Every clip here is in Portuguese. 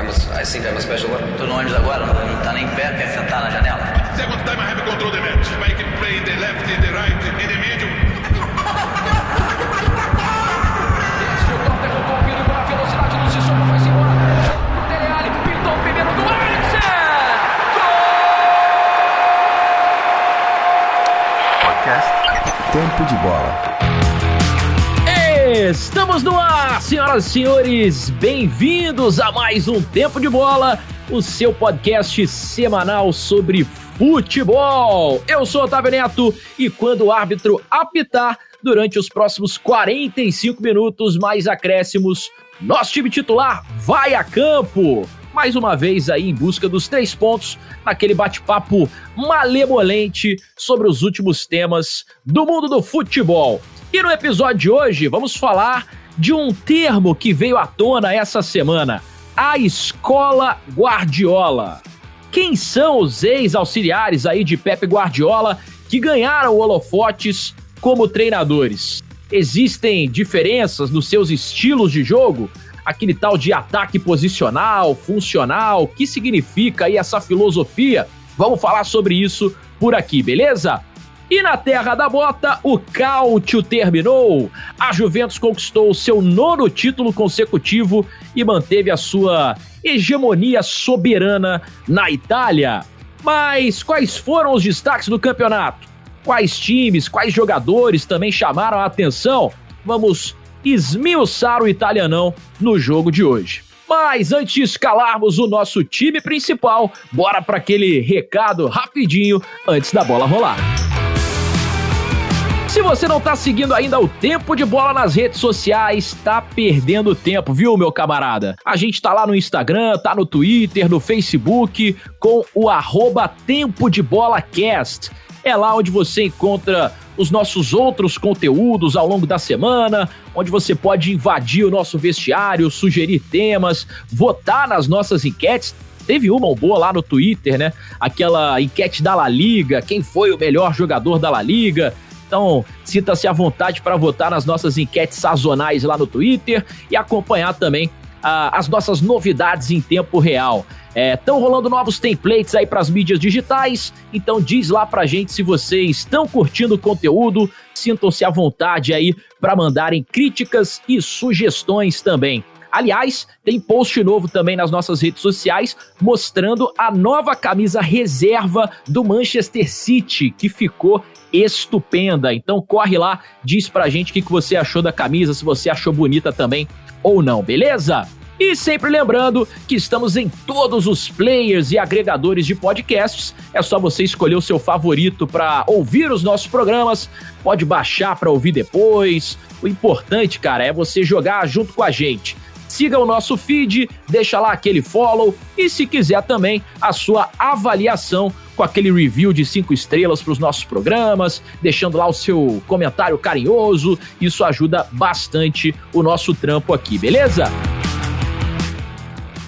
I'm a, I think I'm a special one. Tô no ônibus agora, não, não tá nem em pé, quer sentar na janela? Second time I have control the match. I can play the left, the right, in the middle. Tempo de Bola. Estamos no ar, senhoras e senhores, bem-vindos a mais um Tempo de Bola, o seu podcast semanal sobre futebol. Eu sou Otávio Neto e quando o árbitro apitar durante os próximos 45 minutos mais acréscimos, nosso time titular vai a campo. Mais uma vez aí em busca dos três pontos naquele bate-papo malemolente sobre os últimos temas do mundo do futebol. E no episódio de hoje vamos falar de um termo que veio à tona essa semana: a escola Guardiola. Quem são os ex-auxiliares aí de Pepe Guardiola que ganharam holofotes como treinadores? Existem diferenças nos seus estilos de jogo? Aquele tal de ataque posicional, funcional, o que significa aí essa filosofia? Vamos falar sobre isso por aqui, beleza? E na terra da bota, o cálcio terminou. A Juventus conquistou seu nono título consecutivo e manteve a sua hegemonia soberana na Itália. Mas quais foram os destaques do campeonato? Quais times, quais jogadores também chamaram a atenção? Vamos esmiuçar o italianão no jogo de hoje. Mas antes de escalarmos o nosso time principal, bora para aquele recado rapidinho antes da bola rolar. Se você não tá seguindo ainda o Tempo de Bola nas redes sociais, tá perdendo tempo, viu, meu camarada? A gente tá lá no Instagram, tá no Twitter, no Facebook, com o arroba Tempo de Bola Cast. É lá onde você encontra os nossos outros conteúdos ao longo da semana, onde você pode invadir o nosso vestiário, sugerir temas, votar nas nossas enquetes. Teve uma boa lá no Twitter, né? Aquela enquete da La Liga, quem foi o melhor jogador da La Liga. Então, sinta-se à vontade para votar nas nossas enquetes sazonais lá no Twitter e acompanhar também ah, as nossas novidades em tempo real. Estão é, rolando novos templates aí para as mídias digitais, então diz lá pra gente se vocês estão curtindo o conteúdo, sintam-se à vontade aí para mandarem críticas e sugestões também. Aliás, tem post novo também nas nossas redes sociais mostrando a nova camisa reserva do Manchester City, que ficou estupenda. Então corre lá, diz pra gente o que você achou da camisa, se você achou bonita também ou não, beleza? E sempre lembrando que estamos em todos os players e agregadores de podcasts. É só você escolher o seu favorito para ouvir os nossos programas. Pode baixar para ouvir depois. O importante, cara, é você jogar junto com a gente. Siga o nosso feed, deixa lá aquele follow e se quiser também a sua avaliação com aquele review de cinco estrelas para os nossos programas, deixando lá o seu comentário carinhoso. Isso ajuda bastante o nosso trampo aqui, beleza?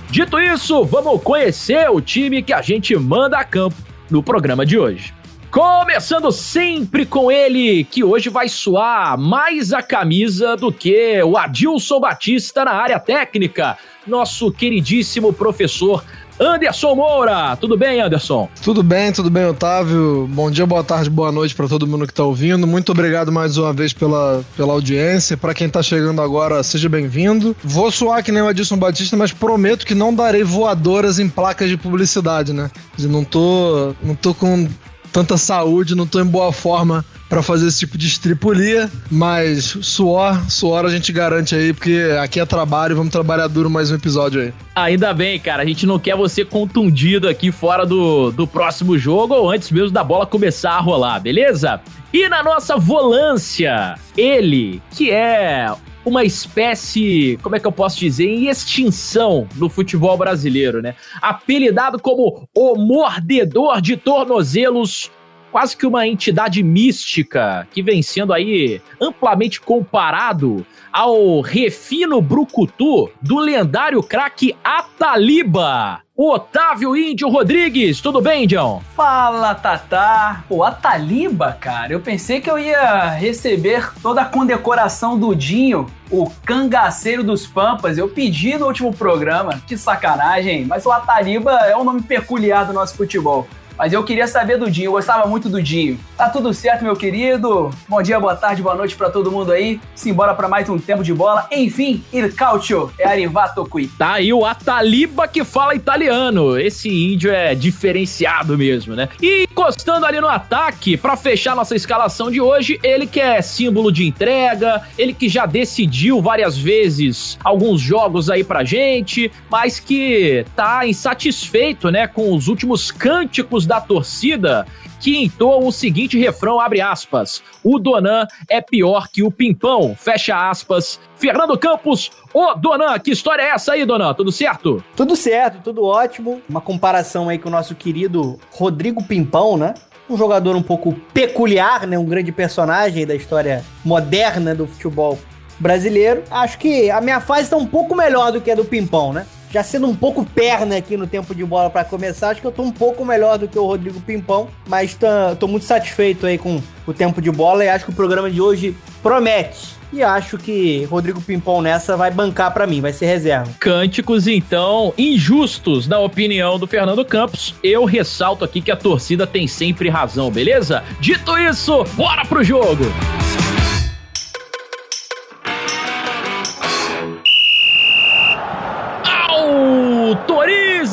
Dito isso, vamos conhecer o time que a gente manda a campo no programa de hoje. Começando sempre com ele, que hoje vai suar mais a camisa do que o Adilson Batista na área técnica, nosso queridíssimo professor Anderson Moura. Tudo bem, Anderson? Tudo bem, tudo bem, Otávio. Bom dia, boa tarde, boa noite para todo mundo que está ouvindo. Muito obrigado mais uma vez pela, pela audiência. Para quem está chegando agora, seja bem-vindo. Vou suar que nem o Adilson Batista, mas prometo que não darei voadoras em placas de publicidade, né? Não tô, não tô com tanta saúde, não tô em boa forma para fazer esse tipo de estripulia, mas suor, suor a gente garante aí, porque aqui é trabalho, vamos trabalhar duro mais um episódio aí. Ainda bem, cara, a gente não quer você contundido aqui fora do, do próximo jogo ou antes mesmo da bola começar a rolar, beleza? E na nossa volância, ele, que é uma espécie, como é que eu posso dizer, em extinção no futebol brasileiro, né? Apelidado como o mordedor de tornozelos, quase que uma entidade mística que vem sendo aí amplamente comparado ao refino brucutu do lendário craque Ataliba. Otávio Índio Rodrigues, tudo bem, John? Fala, Tatá. Pô, a Taliba, cara, eu pensei que eu ia receber toda a condecoração do Dinho, o cangaceiro dos Pampas. Eu pedi no último programa, que sacanagem, mas o Ataliba é um nome peculiar do nosso futebol. Mas eu queria saber do Dinho, eu gostava muito do Dinho. Tá tudo certo, meu querido? Bom dia, boa tarde, boa noite para todo mundo aí. Simbora para mais um tempo de bola. Enfim, il calcio é arrivato qui. Tá aí o Ataliba que fala italiano. Esse índio é diferenciado mesmo, né? E encostando ali no ataque, para fechar nossa escalação de hoje, ele que é símbolo de entrega, ele que já decidiu várias vezes alguns jogos aí pra gente, mas que tá insatisfeito, né, com os últimos cânticos da torcida que entoam o seguinte refrão, abre aspas, o Donan é pior que o Pimpão, fecha aspas. Fernando Campos, ô Donan, que história é essa aí, Donan? Tudo certo? Tudo certo, tudo ótimo. Uma comparação aí com o nosso querido Rodrigo Pimpão, né? Um jogador um pouco peculiar, né? Um grande personagem da história moderna do futebol brasileiro. Acho que a minha fase está um pouco melhor do que a do Pimpão, né? Já sendo um pouco perna aqui no tempo de bola para começar, acho que eu tô um pouco melhor do que o Rodrigo Pimpão, mas tô, tô muito satisfeito aí com o tempo de bola e acho que o programa de hoje promete. E acho que Rodrigo Pimpão nessa vai bancar para mim, vai ser reserva. Cânticos, então, injustos, na opinião do Fernando Campos. Eu ressalto aqui que a torcida tem sempre razão, beleza? Dito isso, bora pro jogo!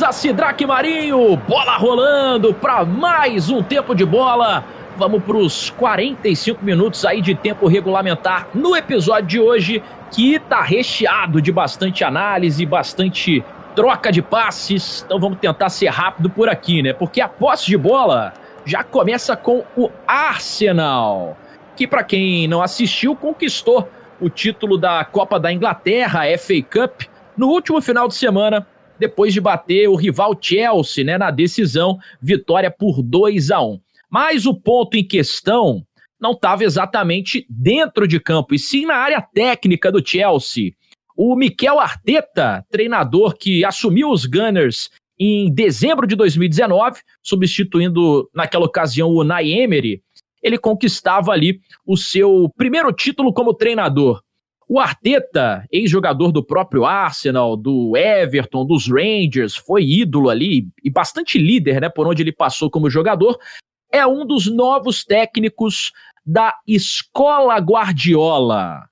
Autoriza Sidraque Marinho, bola rolando para mais um tempo de bola. Vamos para os 45 minutos aí de tempo regulamentar no episódio de hoje, que tá recheado de bastante análise, bastante troca de passes. Então vamos tentar ser rápido por aqui, né? Porque a posse de bola já começa com o Arsenal, que para quem não assistiu conquistou o título da Copa da Inglaterra, FA Cup, no último final de semana depois de bater o rival Chelsea né, na decisão, vitória por 2 a 1 Mas o ponto em questão não estava exatamente dentro de campo, e sim na área técnica do Chelsea. O Mikel Arteta, treinador que assumiu os Gunners em dezembro de 2019, substituindo naquela ocasião o Nay Emery, ele conquistava ali o seu primeiro título como treinador. O Arteta, ex-jogador do próprio Arsenal, do Everton, dos Rangers, foi ídolo ali e bastante líder, né, por onde ele passou como jogador, é um dos novos técnicos da Escola Guardiola,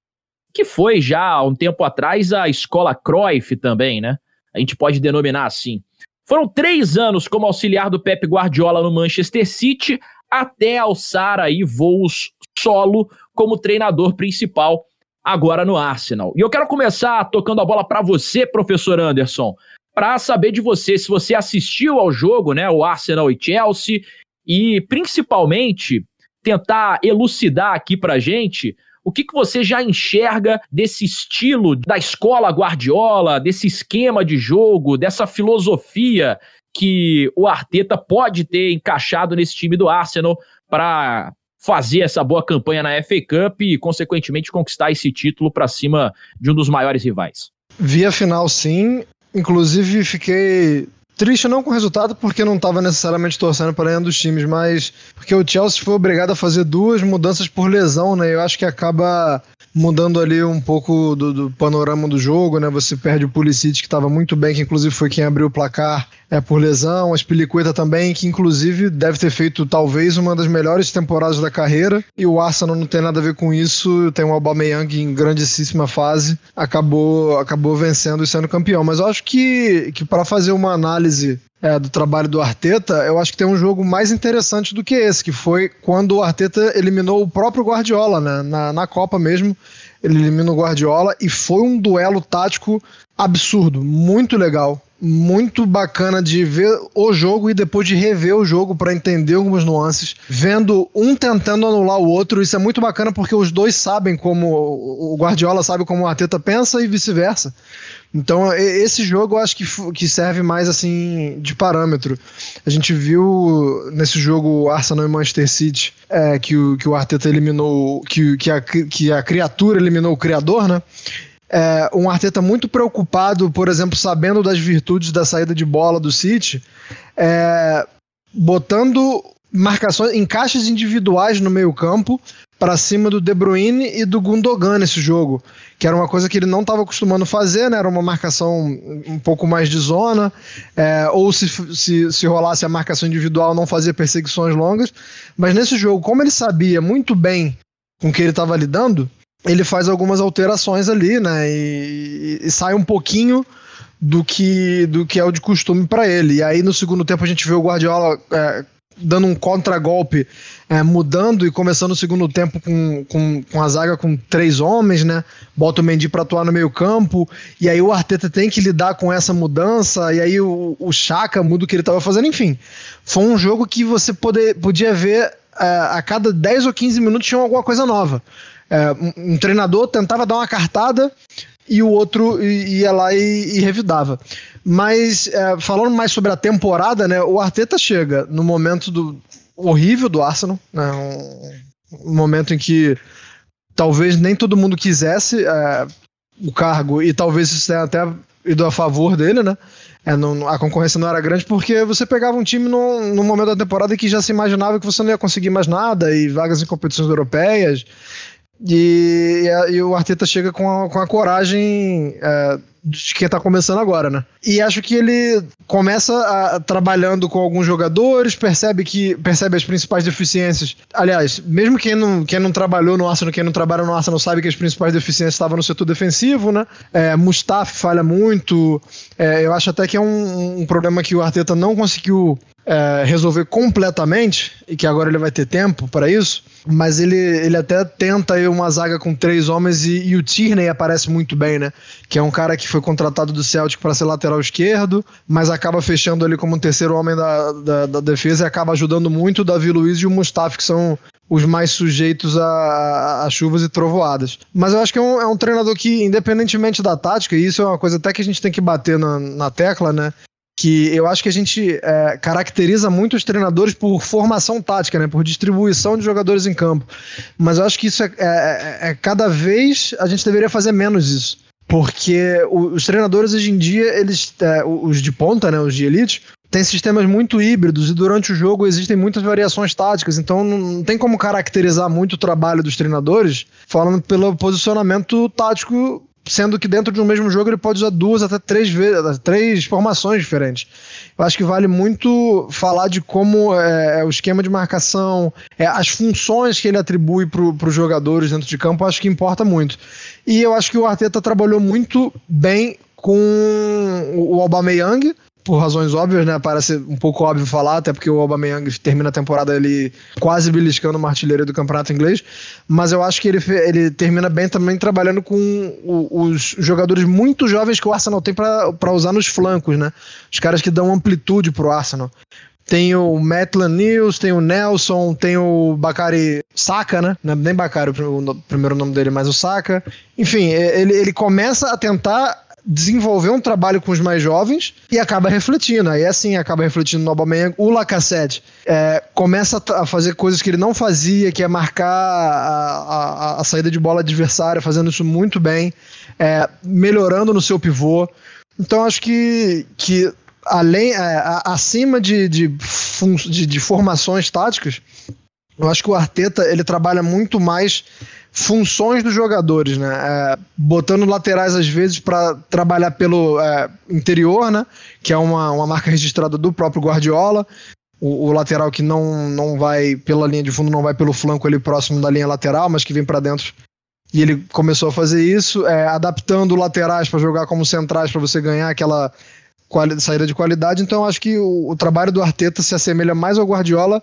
que foi já há um tempo atrás a Escola Cruyff também, né? A gente pode denominar assim. Foram três anos como auxiliar do Pep Guardiola no Manchester City, até alçar aí voos solo como treinador principal agora no Arsenal. E eu quero começar tocando a bola para você, professor Anderson, para saber de você se você assistiu ao jogo, né, o Arsenal e Chelsea, e principalmente tentar elucidar aqui para gente o que, que você já enxerga desse estilo da escola Guardiola, desse esquema de jogo, dessa filosofia que o Arteta pode ter encaixado nesse time do Arsenal para fazer essa boa campanha na FA Cup e, consequentemente, conquistar esse título para cima de um dos maiores rivais. Vi a final sim, inclusive fiquei triste não com o resultado, porque não estava necessariamente torcendo para nenhum dos times, mas porque o Chelsea foi obrigado a fazer duas mudanças por lesão, né? Eu acho que acaba mudando ali um pouco do, do, panorama do jogo, né? Você perde o Pulisic, que estava muito bem, que inclusive foi quem abriu o placar é, por lesão, a Spilicueta também, que inclusive deve ter feito talvez uma das melhores temporadas da carreira, e o Arsenal não tem nada a ver com isso, tem o Aubameyang em grandíssima fase, acabou, acabou vencendo e sendo campeão. Mas eu acho que, que para fazer uma análise é, do trabalho do Arteta, eu acho que tem um jogo mais interessante do que esse, que foi quando o Arteta eliminou o próprio Guardiola, né? Na, na Copa mesmo, ele elimina o Guardiola e foi um duelo tático absurdo, muito legal, muito bacana de ver o jogo e depois de rever o jogo para entender algumas nuances, vendo um tentando anular o outro, isso é muito bacana porque os dois sabem como o Guardiola sabe como o Arteta pensa e vice-versa. Então, esse jogo eu acho que, que serve mais assim de parâmetro. A gente viu nesse jogo Arsenal e Manchester City é, que, o, que o Arteta eliminou, que, que, a, que a criatura eliminou o criador, né? É, um Arteta muito preocupado, por exemplo, sabendo das virtudes da saída de bola do City, é, botando marcações, encaixes individuais no meio campo para cima do De Bruyne e do Gundogan nesse jogo, que era uma coisa que ele não estava acostumando fazer, né? Era uma marcação um pouco mais de zona, é, ou se, se, se rolasse a marcação individual, não fazia perseguições longas. Mas nesse jogo, como ele sabia muito bem com que ele estava lidando, ele faz algumas alterações ali, né? E, e, sai um pouquinho do que, do que é o de costume para ele. E aí no segundo tempo a gente vê o Guardiola é, dando um contragolpe, é, mudando e começando o segundo tempo com, com, com a zaga com três homens, né? Bota o Mendy para atuar no meio campo, e aí o Arteta tem que lidar com essa mudança, e aí o, o Chaka muda o que ele estava fazendo, enfim. Foi um jogo que você poder, podia ver é, a cada 10 ou 15 minutos tinha alguma coisa nova. É, um, um treinador tentava dar uma cartada e o outro ia lá e, e revidava. Mas é, falando mais sobre a temporada, né, o Arteta chega no momento do horrível do Arsenal, né, um, um momento em que talvez nem todo mundo quisesse é, o cargo e talvez isso tenha até ido a favor dele, né? É, não, a concorrência não era grande porque você pegava um time no, no momento da temporada que já se imaginava que você não ia conseguir mais nada e vagas em competições europeias e, e, e, o Arteta chega com a, com a coragem é, de quem tá começando agora, né? E acho que ele começa a, trabalhando com alguns jogadores, percebe que percebe as principais deficiências. Aliás, mesmo quem não, quem não trabalhou no Arsenal, quem não trabalha no Arsenal sabe que as principais deficiências estavam no setor defensivo, né? É, Mustafa falha muito. É, eu acho até que é um, um problema que o Arteta não conseguiu é, resolver completamente, e que agora ele vai ter tempo para isso, mas ele, ele até tenta aí uma zaga com três homens e, e, o Tierney aparece muito bem, né? Que é um cara que foi contratado do Celtic para ser lateral esquerdo, mas acaba fechando ali como um terceiro homem da, da, da defesa e acaba ajudando muito o Davi Luiz e o Mustafa, que são os mais sujeitos a, a, chuvas e trovoadas. Mas eu acho que é um, é um, treinador que, independentemente da tática, e isso é uma coisa até que a gente tem que bater na, na tecla, né? Que eu acho que a gente é, caracteriza muito os treinadores por formação tática, né, por distribuição de jogadores em campo. Mas eu acho que isso é, é, é cada vez a gente deveria fazer menos isso. Porque os treinadores hoje em dia, eles, é, os de ponta, né, os de elite, têm sistemas muito híbridos e durante o jogo existem muitas variações táticas, então não tem como caracterizar muito o trabalho dos treinadores falando pelo posicionamento tático sendo que dentro de um mesmo jogo ele pode usar duas até três vezes, três formações diferentes. Eu acho que vale muito falar de como é, é o esquema de marcação, é, as funções que ele atribui para os jogadores dentro de campo, acho que importa muito. E eu acho que o Arteta trabalhou muito bem com o Aubameyang, por razões óbvias, né? Parece um pouco óbvio falar, até porque o Aubameyang termina a temporada ele quase beliscando uma artilharia do campeonato inglês, mas eu acho que ele, ele termina bem também trabalhando com os jogadores muito jovens que o Arsenal tem para usar nos flancos, né? Os caras que dão amplitude pro Arsenal. Tem o Maitland News, tem o Nelson, tem o Bakari Saka, né? É nem Bakari o primeiro nome dele, mas o Saka. Enfim, ele, ele começa a tentar desenvolver um trabalho com os mais jovens e acaba refletindo. Aí assim, acaba refletindo no Aubameyang. O Lacazette é, começa a fazer coisas que ele não fazia, que é marcar a, a, a saída de bola adversária, fazendo isso muito bem, é, melhorando no seu pivô. Então acho que, que além, é, acima de, de, de, de formações táticas, eu acho que o Arteta ele trabalha muito mais funções dos jogadores, né? É, botando laterais às vezes para trabalhar pelo é, interior, né? Que é uma, uma marca registrada do próprio Guardiola. O, o, lateral que não, não vai pela linha de fundo, não vai pelo flanco ali próximo da linha lateral, mas que vem para dentro. E ele começou a fazer isso, é, adaptando laterais para jogar como centrais para você ganhar aquela saída de qualidade. Então acho que o, o trabalho do Arteta se assemelha mais ao Guardiola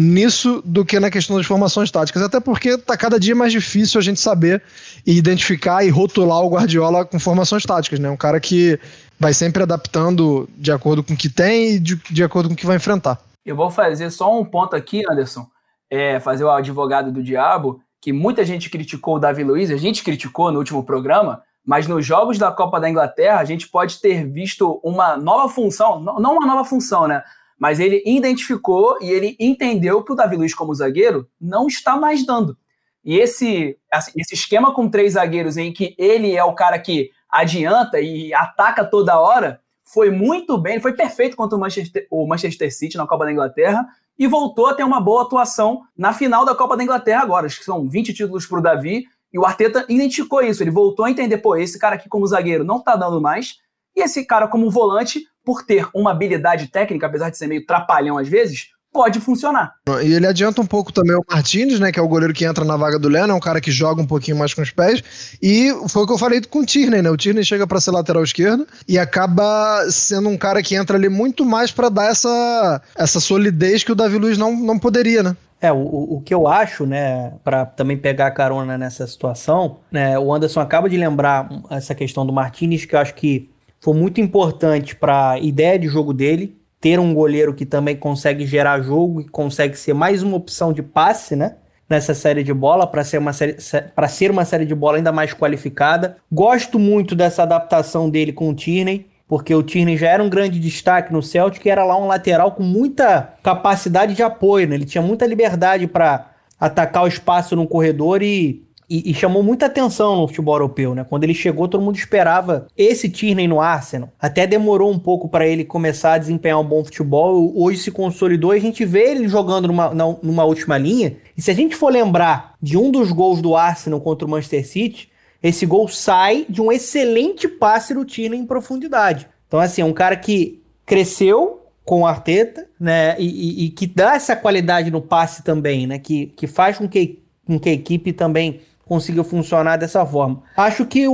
nisso do que na questão das formações táticas, até porque está cada dia mais difícil a gente saber e identificar e rotular o Guardiola com formações táticas, né? Um cara que vai sempre adaptando de acordo com o que tem e de, de acordo com o que vai enfrentar. Eu vou fazer só um ponto aqui, Anderson, é fazer o advogado do diabo, que muita gente criticou o Davi Luiz, a gente criticou no último programa, mas nos jogos da Copa da Inglaterra a gente pode ter visto uma nova função, não uma nova função, né? Mas ele identificou e ele entendeu que o Davi Luiz, como zagueiro, não está mais dando. E esse, assim, esse esquema com três zagueiros em que ele é o cara que adianta e ataca toda hora, foi muito bem, foi perfeito contra o Manchester, o Manchester City na Copa da Inglaterra e voltou a ter uma boa atuação na final da Copa da Inglaterra agora. Acho que são 20 títulos para o Davi e o Arteta identificou isso. Ele voltou a entender, pô, esse cara aqui como zagueiro não tá dando mais e esse cara como volante, por ter uma habilidade técnica, apesar de ser meio trapalhão às vezes, pode funcionar. E ele adianta um pouco também o Martinez, né, que é o goleiro que entra na vaga do Leno, é um cara que joga um pouquinho mais com os pés, e foi o que eu falei com o Tierney, né, o Tierney chega para ser lateral esquerdo e acaba sendo um cara que entra ali muito mais para dar essa, essa solidez que o Davi Luiz não, não poderia, né. É, o, o que eu acho, né, para também pegar carona nessa situação, né, o Anderson acaba de lembrar essa questão do Martinez, que eu acho que foi muito importante para a ideia de jogo dele, ter um goleiro que também consegue gerar jogo e consegue ser mais uma opção de passe, né? Nessa série de bola, para ser, uma série, ser uma série de bola ainda mais qualificada. Gosto muito dessa adaptação dele com o Tierney, porque o Tierney já era um grande destaque no Celtic, era lá um lateral com muita capacidade de apoio, né? Ele tinha muita liberdade para atacar o espaço no corredor e e, e, chamou muita atenção no futebol europeu, né? Quando ele chegou, todo mundo esperava esse Tierney no Arsenal. Até demorou um pouco para ele começar a desempenhar um bom futebol. Hoje se consolidou e a gente vê ele jogando numa, numa última linha. E se a gente for lembrar de um dos gols do Arsenal contra o Manchester City, esse gol sai de um excelente passe do Tierney em profundidade. Então, assim, é um cara que cresceu com o Arteta, né? E, e, e que dá essa qualidade no passe também, né? Que, que faz com que, com que a equipe também consiga funcionar dessa forma. Acho que o,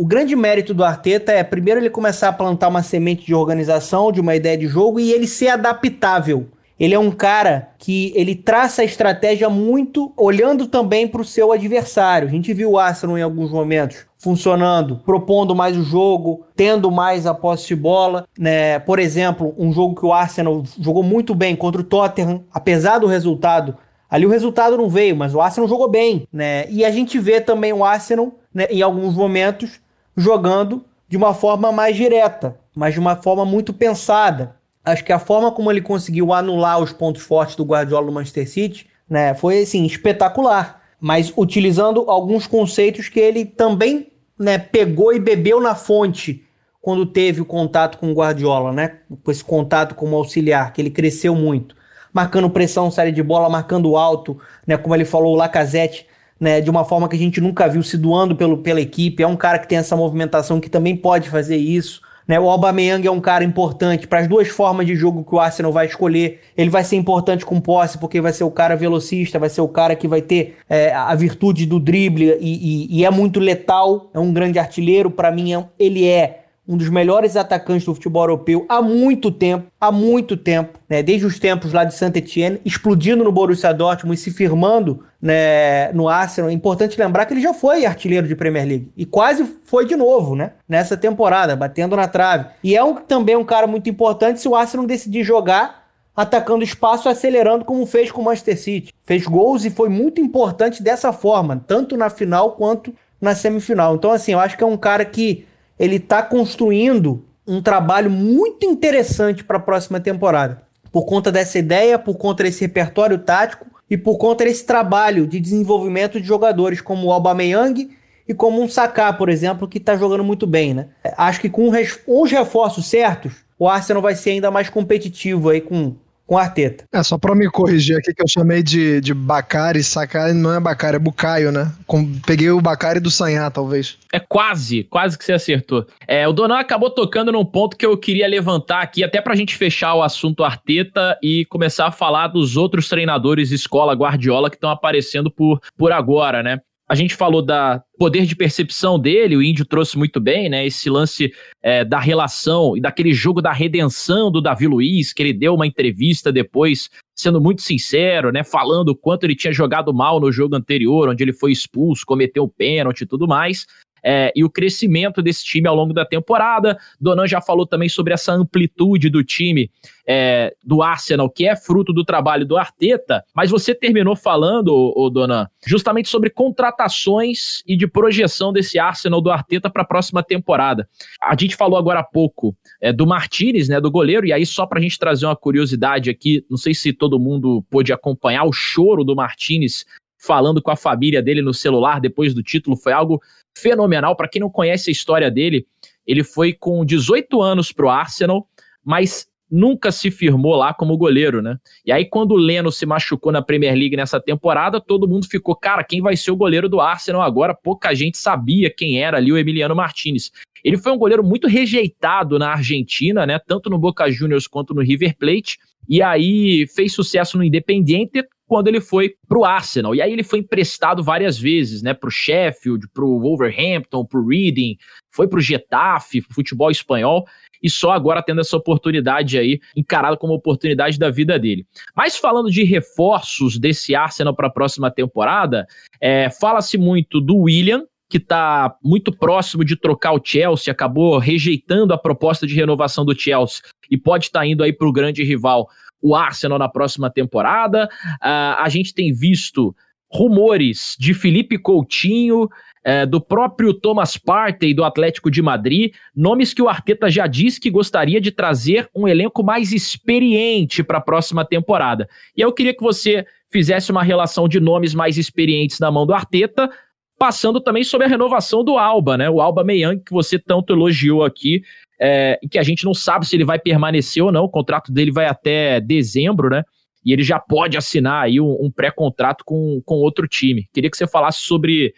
o, grande mérito do Arteta é, primeiro, ele começar a plantar uma semente de organização, de uma ideia de jogo e ele ser adaptável. Ele é um cara que ele traça a estratégia muito olhando também para o seu adversário. A gente viu o Arsenal em alguns momentos funcionando, propondo mais o jogo, tendo mais a posse de bola. Né? Por exemplo, um jogo que o Arsenal jogou muito bem contra o Tottenham, apesar do resultado, Ali o resultado não veio, mas o Arsenal jogou bem, né? E a gente vê também o Arsenal, né, em alguns momentos, jogando de uma forma mais direta, mas de uma forma muito pensada. Acho que a forma como ele conseguiu anular os pontos fortes do Guardiola no Manchester City, né, foi assim espetacular, mas utilizando alguns conceitos que ele também, né, pegou e bebeu na fonte quando teve o contato com o Guardiola, né, com esse contato como auxiliar, que ele cresceu muito marcando pressão, série de bola, marcando alto, né? Como ele falou, o Lacazette, né? De uma forma que a gente nunca viu se doando pelo, pela equipe. É um cara que tem essa movimentação que também pode fazer isso. Né, o Aubameyang é um cara importante para as duas formas de jogo que o Arsenal vai escolher. Ele vai ser importante com posse, porque vai ser o cara velocista, vai ser o cara que vai ter é, a virtude do drible e, e, e, é muito letal. É um grande artilheiro. Para mim, é, ele é um dos melhores atacantes do futebol europeu há muito tempo, há muito tempo, né? Desde os tempos lá de Saint-Etienne, explodindo no Borussia Dortmund e se firmando né, no Arsenal. É importante lembrar que ele já foi artilheiro de Premier League e quase foi de novo, né? Nessa temporada, batendo na trave. E é um, também um cara muito importante se o Arsenal decidir jogar atacando espaço, acelerando como fez com o Manchester City. Fez gols e foi muito importante dessa forma, tanto na final quanto na semifinal. Então, assim, eu acho que é um cara que ele está construindo um trabalho muito interessante para a próxima temporada. Por conta dessa ideia, por conta desse repertório tático e por conta desse trabalho de desenvolvimento de jogadores como o Aubameyang e como um Saká, por exemplo, que está jogando muito bem, né? Acho que com os reforços certos, o Arsenal vai ser ainda mais competitivo aí com com Arteta. É, só pra me corrigir aqui que eu chamei de, de Bacari, Sakari não é Bacari, é Bucaio, né? Com, peguei o Bacari do Sanhá, talvez. É quase, quase que você acertou. É, o Donan acabou tocando num ponto que eu queria levantar aqui, até pra gente fechar o assunto Arteta e começar a falar dos outros treinadores escola Guardiola que estão aparecendo por, por agora, né? A gente falou da poder de percepção dele, o Índio trouxe muito bem, né? Esse lance é, da relação e daquele jogo da redenção do Davi Luiz, que ele deu uma entrevista depois, sendo muito sincero, né? Falando o quanto ele tinha jogado mal no jogo anterior, onde ele foi expulso, cometeu pênalti e tudo mais. É, e o crescimento desse time ao longo da temporada. Donan já falou também sobre essa amplitude do time é, do Arsenal, que é fruto do trabalho do Arteta, mas você terminou falando, o Donan, justamente sobre contratações e de projeção desse Arsenal do Arteta para a próxima temporada. A gente falou agora há pouco é, do Martinez, né, do goleiro, e aí só para a gente trazer uma curiosidade aqui, não sei se todo mundo pôde acompanhar o choro do Martinez falando com a família dele no celular depois do título, foi algo fenomenal. Para quem não conhece a história dele, ele foi com 18 anos pro Arsenal, mas nunca se firmou lá como goleiro, né? E aí, quando o Leno se machucou na Premier League nessa temporada, todo mundo ficou, cara, quem vai ser o goleiro do Arsenal agora? Pouca gente sabia quem era ali o Emiliano Martinez. Ele foi um goleiro muito rejeitado na Argentina, né? Tanto no Boca Juniors quanto no River Plate. E aí fez sucesso no Independiente quando ele foi pro Arsenal. E aí ele foi emprestado várias vezes, né? Pro Sheffield, pro Wolverhampton, pro Reading, foi pro Getafe, futebol espanhol e só agora tendo essa oportunidade aí, encarado como oportunidade da vida dele. Mas falando de reforços desse Arsenal para a próxima temporada, é, fala-se muito do William, que está muito próximo de trocar o Chelsea, acabou rejeitando a proposta de renovação do Chelsea e pode estar tá indo aí para o grande rival, o Arsenal, na próxima temporada. Uh, a gente tem visto rumores de Felipe Coutinho, é, do próprio Thomas Partey do Atlético de Madrid, nomes que o Arteta já disse que gostaria de trazer um elenco mais experiente para a próxima temporada. E eu queria que você fizesse uma relação de nomes mais experientes na mão do Arteta, passando também sobre a renovação do Alba, né? O Alba Meyang, que você tanto elogiou aqui, é, e que a gente não sabe se ele vai permanecer ou não, o contrato dele vai até dezembro, né? E ele já pode assinar aí um, um pré-contrato com, com outro time. Queria que você falasse sobre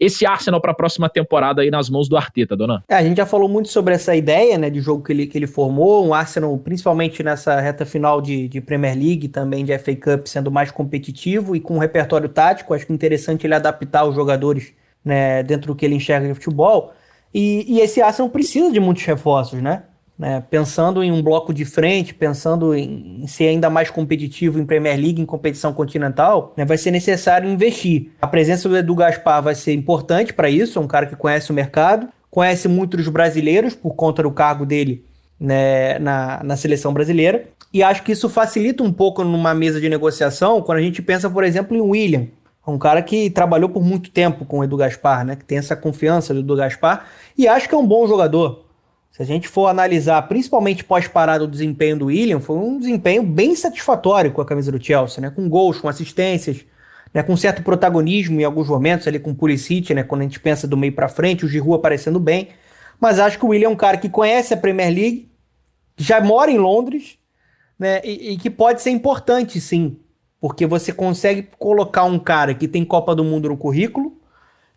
esse Arsenal para a próxima temporada aí nas mãos do Arteta, dona? É, a gente já falou muito sobre essa ideia, né, de jogo que ele, que ele formou, um Arsenal principalmente nessa reta final de, de Premier League, também de FA Cup, sendo mais competitivo e com um repertório tático, acho que é interessante ele adaptar os jogadores, né, dentro do que ele enxerga de futebol, e, e esse Arsenal precisa de muitos reforços, né, né, pensando em um bloco de frente, pensando em, ser ainda mais competitivo em Premier League, em competição continental, né, vai ser necessário investir. A presença do Edu Gaspar vai ser importante para isso, é um cara que conhece o mercado, conhece muito dos brasileiros por conta do cargo dele né, na, na seleção brasileira. E acho que isso facilita um pouco numa mesa de negociação quando a gente pensa, por exemplo, em William. Um cara que trabalhou por muito tempo com o Edu Gaspar, né? Que tem essa confiança do Edu Gaspar. E acho que é um bom jogador. Se a gente for analisar, principalmente pós-parado, o desempenho do William, foi um desempenho bem satisfatório com a camisa do Chelsea, né? Com gols, com assistências, né? com certo protagonismo em alguns momentos ali com o Pulisic, né? Quando a gente pensa do meio para frente, o Giroud aparecendo bem. Mas acho que o William é um cara que conhece a Premier League, já mora em Londres, né? E, e que pode ser importante, sim. Porque você consegue colocar um cara que tem Copa do Mundo no currículo,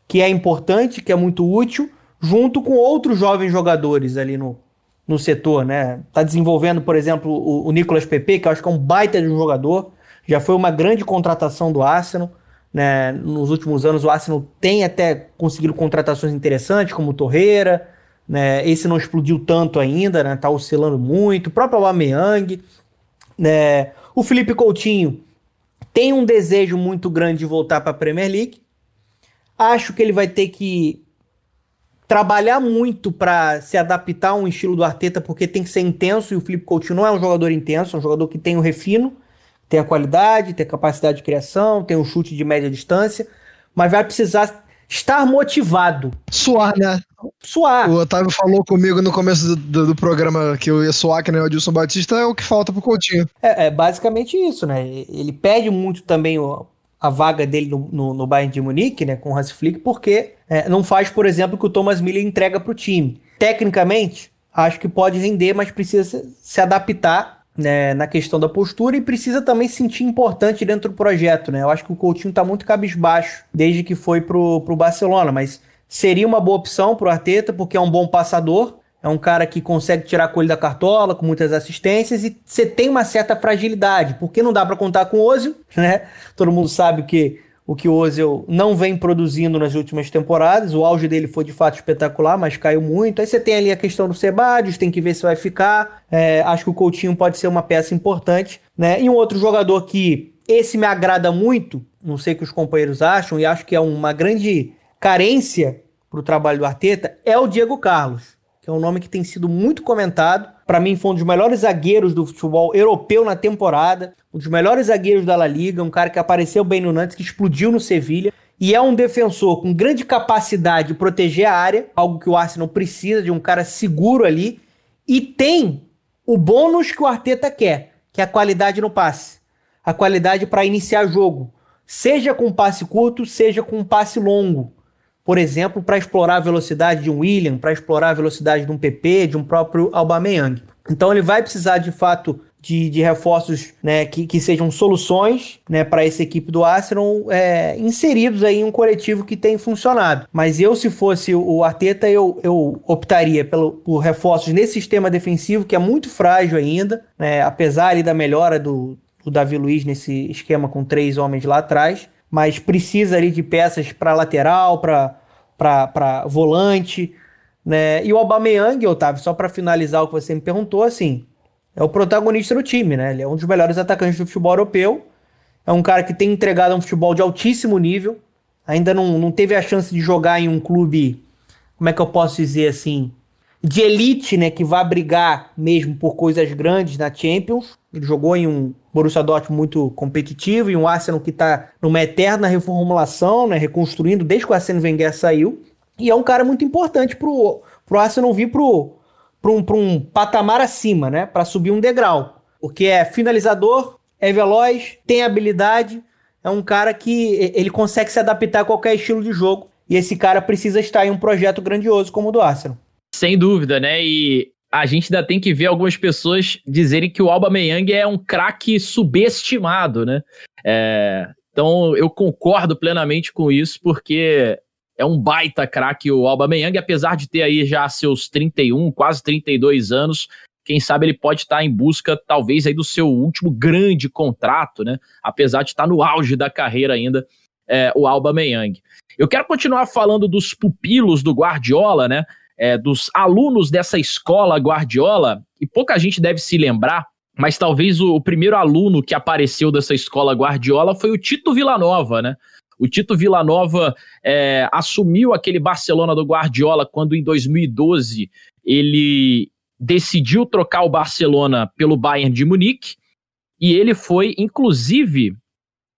que é importante, que é muito útil, junto com outros jovens jogadores ali no, no setor, né? Tá desenvolvendo, por exemplo, o, o Nicolas Pepe, que eu acho que é um baita de um jogador, já foi uma grande contratação do Arsenal, né? Nos últimos anos o Arsenal tem até conseguido contratações interessantes, como o Torreira, né? Esse não explodiu tanto ainda, né? Tá oscilando muito, o próprio Aubameyang, né? O Felipe Coutinho tem um desejo muito grande de voltar para a Premier League. Acho que ele vai ter que trabalhar muito para se adaptar a um estilo do Arteta, porque tem que ser intenso e o Felipe Coutinho não é um jogador intenso, é um jogador que tem o refino, tem a qualidade, tem a capacidade de criação, tem um chute de média distância, mas vai precisar estar motivado. Suar, né? Suar. O Otávio falou comigo no começo do, do, do programa que eu ia suar, que nem o Adilson Batista, é o que falta pro Coutinho. É, é basicamente isso, né? Ele pede muito também o, a vaga dele no, no, no Bayern de Munique, né, com o Hans Flick, porque é, não faz, por exemplo, o que o Thomas Miller entrega para o time. Tecnicamente, acho que pode render, mas precisa se, se adaptar né, na questão da postura e precisa também se sentir importante dentro do projeto. Né? Eu acho que o Coutinho está muito cabisbaixo desde que foi pro, pro Barcelona, mas seria uma boa opção pro Arteta, porque é um bom passador, é um cara que consegue tirar coelho da cartola, com muitas assistências, e você tem uma certa fragilidade, porque não dá para contar com o Ozil, né? Todo mundo sabe que o que o Ozil não vem produzindo nas últimas temporadas. O auge dele foi de fato espetacular, mas caiu muito. Aí você tem ali a questão do Sebadios, tem que ver se vai ficar. É, acho que o Coutinho pode ser uma peça importante, né? E um outro jogador que esse me agrada muito, não sei o que os companheiros acham, e acho que é uma grande carência para o trabalho do Arteta é o Diego Carlos, que é um nome que tem sido muito comentado. Para mim, foi um dos melhores zagueiros do futebol europeu na temporada, um dos melhores zagueiros da La Liga, um cara que apareceu bem no Nantes, que explodiu no Sevilha. E é um defensor com grande capacidade de proteger a área, algo que o Arsenal precisa de um cara seguro ali. E tem o bônus que o Arteta quer, que é a qualidade no passe. A qualidade para iniciar jogo. Seja com um passe curto, seja com um passe longo. Por exemplo, para explorar a velocidade de um William, para explorar a velocidade de um PP, de um próprio Aubameyang. Então ele vai precisar de fato de, de reforços né, que, que sejam soluções né, para essa equipe do Arsenal é, inseridos aí em um coletivo que tem funcionado. Mas eu, se fosse o Arteta, eu, eu optaria pelo, por reforços nesse sistema defensivo que é muito frágil ainda, né, apesar ali, da melhora do, do Davi Luiz nesse esquema com três homens lá atrás, mas precisa ali de peças para lateral, para volante, né? E o Aubameyang, Otávio, só para finalizar o que você me perguntou, assim, é o protagonista do time, né? Ele é um dos melhores atacantes do futebol europeu. É um cara que tem entregado um futebol de altíssimo nível. Ainda não, não teve a chance de jogar em um clube, como é que eu posso dizer assim, de elite, né? Que vai brigar mesmo por coisas grandes na Champions. Ele jogou em um Borussia Dortmund muito competitivo e um Arsenal que está numa eterna reformulação, né? Reconstruindo desde que o Arsene Wenger saiu. E é um cara muito importante pro, pro Arsenal vir pro para um, um patamar acima, né? Para subir um degrau. Porque é finalizador, é veloz, tem habilidade, é um cara que ele consegue se adaptar a qualquer estilo de jogo. E esse cara precisa estar em um projeto grandioso como o do Arsenal. Sem dúvida, né? E a gente ainda tem que ver algumas pessoas dizerem que o Alba Meyang é um craque subestimado, né? É, então eu concordo plenamente com isso, porque é um baita craque o Alba Meyang, apesar de ter aí já seus 31, quase 32 anos, quem sabe ele pode estar em busca, talvez, aí do seu último grande contrato, né? Apesar de estar no auge da carreira ainda, é, o Alba Meyang. Eu quero continuar falando dos pupilos do Guardiola, né? É, dos alunos dessa escola Guardiola, e pouca gente deve se lembrar, mas talvez o, o primeiro aluno que apareceu dessa escola Guardiola foi o Tito Villanova, né? O Tito Villanova é, assumiu aquele Barcelona do Guardiola quando, em 2012, ele decidiu trocar o Barcelona pelo Bayern de Munique. E ele foi, inclusive,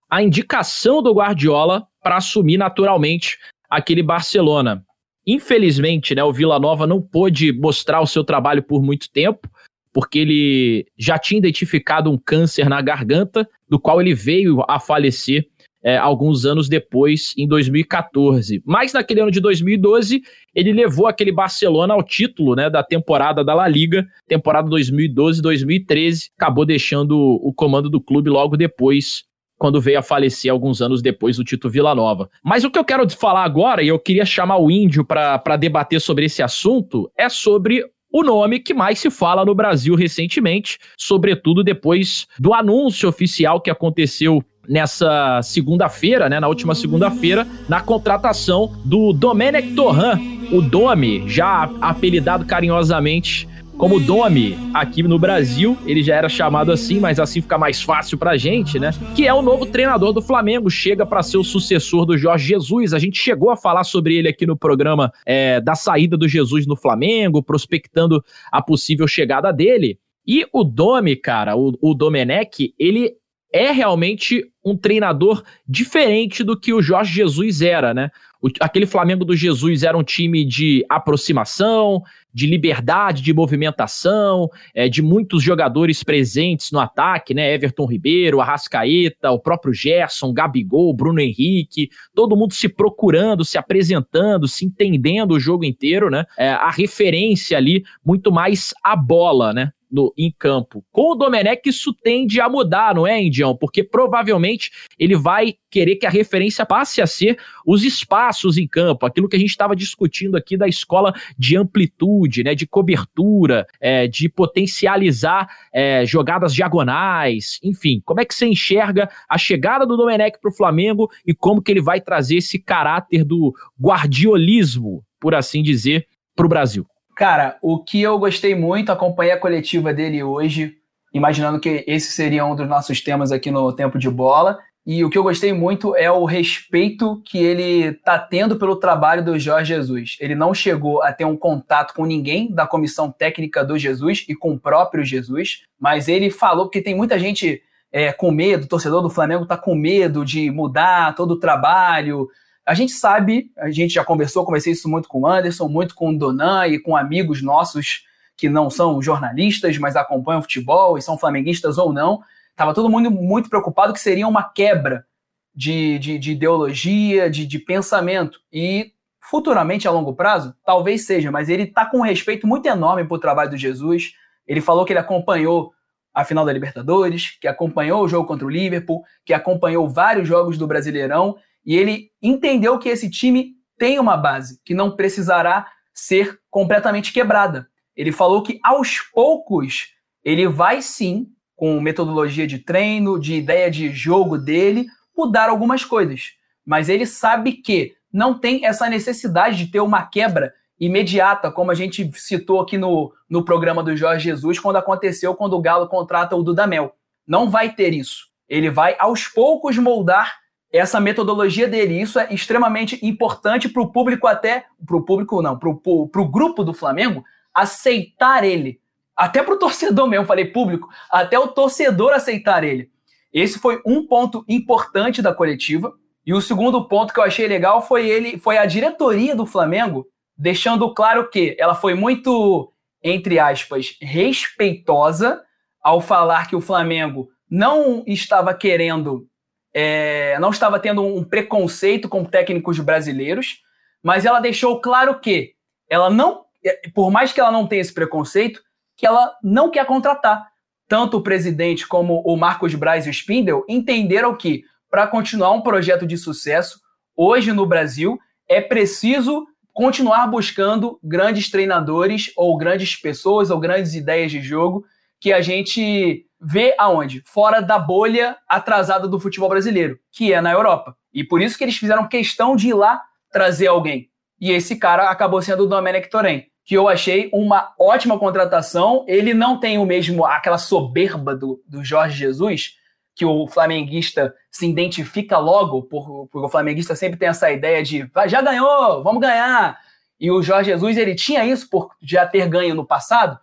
a indicação do Guardiola para assumir naturalmente aquele Barcelona. Infelizmente, né, o Vila Nova não pôde mostrar o seu trabalho por muito tempo, porque ele já tinha identificado um câncer na garganta, do qual ele veio a falecer é, alguns anos depois, em 2014. Mas naquele ano de 2012, ele levou aquele Barcelona ao título né, da temporada da La Liga, temporada 2012-2013. Acabou deixando o comando do clube logo depois, quando veio a falecer alguns anos depois do Tito Villanova. Mas o que eu quero falar agora, e eu queria chamar o Índio para debater sobre esse assunto, é sobre o nome que mais se fala no Brasil recentemente, sobretudo depois do anúncio oficial que aconteceu nessa segunda-feira, né, na última segunda-feira, na contratação do Domenech Torran, o Domi, já apelidado carinhosamente como Domi aqui no Brasil, ele já era chamado assim, mas assim fica mais fácil pra gente, né? Que é o novo treinador do Flamengo, chega para ser o sucessor do Jorge Jesus. A gente chegou a falar sobre ele aqui no programa é, da saída do Jesus no Flamengo, prospectando a possível chegada dele. E o Domi, cara, o, o Domenech, ele é realmente um treinador diferente do que o Jorge Jesus era, né? O, aquele Flamengo do Jesus era um time de aproximação, de liberdade de movimentação, é, de muitos jogadores presentes no ataque, né? Everton Ribeiro, Arrascaeta, o próprio Gerson, Gabigol, Bruno Henrique, todo mundo se procurando, se apresentando, se entendendo o jogo inteiro, né? É, a referência ali muito mais a bola, né? No, em campo. Com o Domenech, isso tende a mudar, não é, Indião? Porque provavelmente ele vai querer que a referência passe a ser os espaços em campo, aquilo que a gente estava discutindo aqui da escola de amplitude, né, de cobertura, é, de potencializar é, jogadas diagonais, enfim. Como é que você enxerga a chegada do Domenech para o Flamengo e como que ele vai trazer esse caráter do guardiolismo, por assim dizer, para o Brasil? Cara, o que eu gostei muito, acompanhei a coletiva dele hoje, imaginando que esse seria um dos nossos temas aqui no Tempo de Bola. E o que eu gostei muito é o respeito que ele está tendo pelo trabalho do Jorge Jesus. Ele não chegou a ter um contato com ninguém da comissão técnica do Jesus e com o próprio Jesus, mas ele falou que tem muita gente é, com medo, o torcedor do Flamengo está com medo de mudar todo o trabalho. A gente sabe, a gente já conversou, conversei isso muito com o Anderson, muito com o Donan e com amigos nossos que não são jornalistas, mas acompanham futebol e são flamenguistas ou não Estava todo mundo muito preocupado que seria uma quebra de, de, de ideologia, de, de pensamento. E futuramente, a longo prazo, talvez seja, mas ele está com um respeito muito enorme para o trabalho do Jesus. Ele falou que ele acompanhou a final da Libertadores, que acompanhou o jogo contra o Liverpool, que acompanhou vários jogos do Brasileirão, e ele entendeu que esse time tem uma base, que não precisará ser completamente quebrada. Ele falou que aos poucos ele vai sim com metodologia de treino, de ideia de jogo dele, mudar algumas coisas. Mas ele sabe que não tem essa necessidade de ter uma quebra imediata, como a gente citou aqui no, no programa do Jorge Jesus, quando aconteceu quando o Galo contrata o Dudamel. Não vai ter isso. Ele vai aos poucos moldar essa metodologia dele. Isso é extremamente importante para o público, até para o público, não, para o grupo do Flamengo aceitar ele até para o torcedor mesmo, falei público, até o torcedor aceitar ele. Esse foi um ponto importante da coletiva. E o segundo ponto que eu achei legal foi ele, foi a diretoria do Flamengo deixando claro que ela foi muito, entre aspas, respeitosa ao falar que o Flamengo não estava querendo, é, não estava tendo um preconceito com técnicos brasileiros, mas ela deixou claro que ela não, por mais que ela não tenha esse preconceito, que ela não quer contratar. Tanto o presidente como o Marcos Braz e o Spindle entenderam que, para continuar um projeto de sucesso, hoje no Brasil, é preciso continuar buscando grandes treinadores ou grandes pessoas ou grandes ideias de jogo que a gente vê aonde? Fora da bolha atrasada do futebol brasileiro, que é na Europa. E por isso que eles fizeram questão de ir lá trazer alguém. E esse cara acabou sendo o Domenech Torren que eu achei uma ótima contratação. Ele não tem o mesmo, aquela soberba do, do Jorge Jesus, que o flamenguista se identifica logo, por, porque o flamenguista sempre tem essa ideia de já ganhou, vamos ganhar. E o Jorge Jesus ele tinha isso por já ter ganho no passado.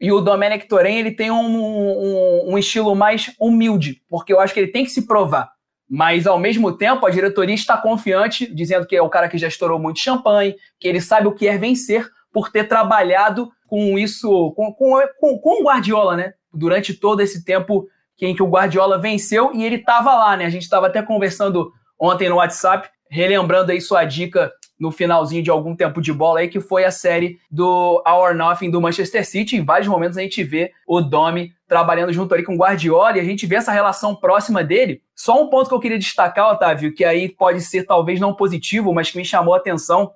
E o Domenech Torren ele tem um, um, um estilo mais humilde, porque eu acho que ele tem que se provar. Mas, ao mesmo tempo, a diretoria está confiante, dizendo que é o cara que já estourou muito champanhe, que ele sabe o que é vencer, por ter trabalhado com isso, com, com, com, com o Guardiola, né? Durante todo esse tempo em que o Guardiola venceu e ele estava lá, né? A gente estava até conversando ontem no WhatsApp, relembrando aí sua dica no finalzinho de algum tempo de bola aí, que foi a série do Our Nothing do Manchester City. Em vários momentos a gente vê o Domi trabalhando junto ali com o Guardiola e a gente vê essa relação próxima dele. Só um ponto que eu queria destacar, Otávio, que aí pode ser talvez não positivo, mas que me chamou a atenção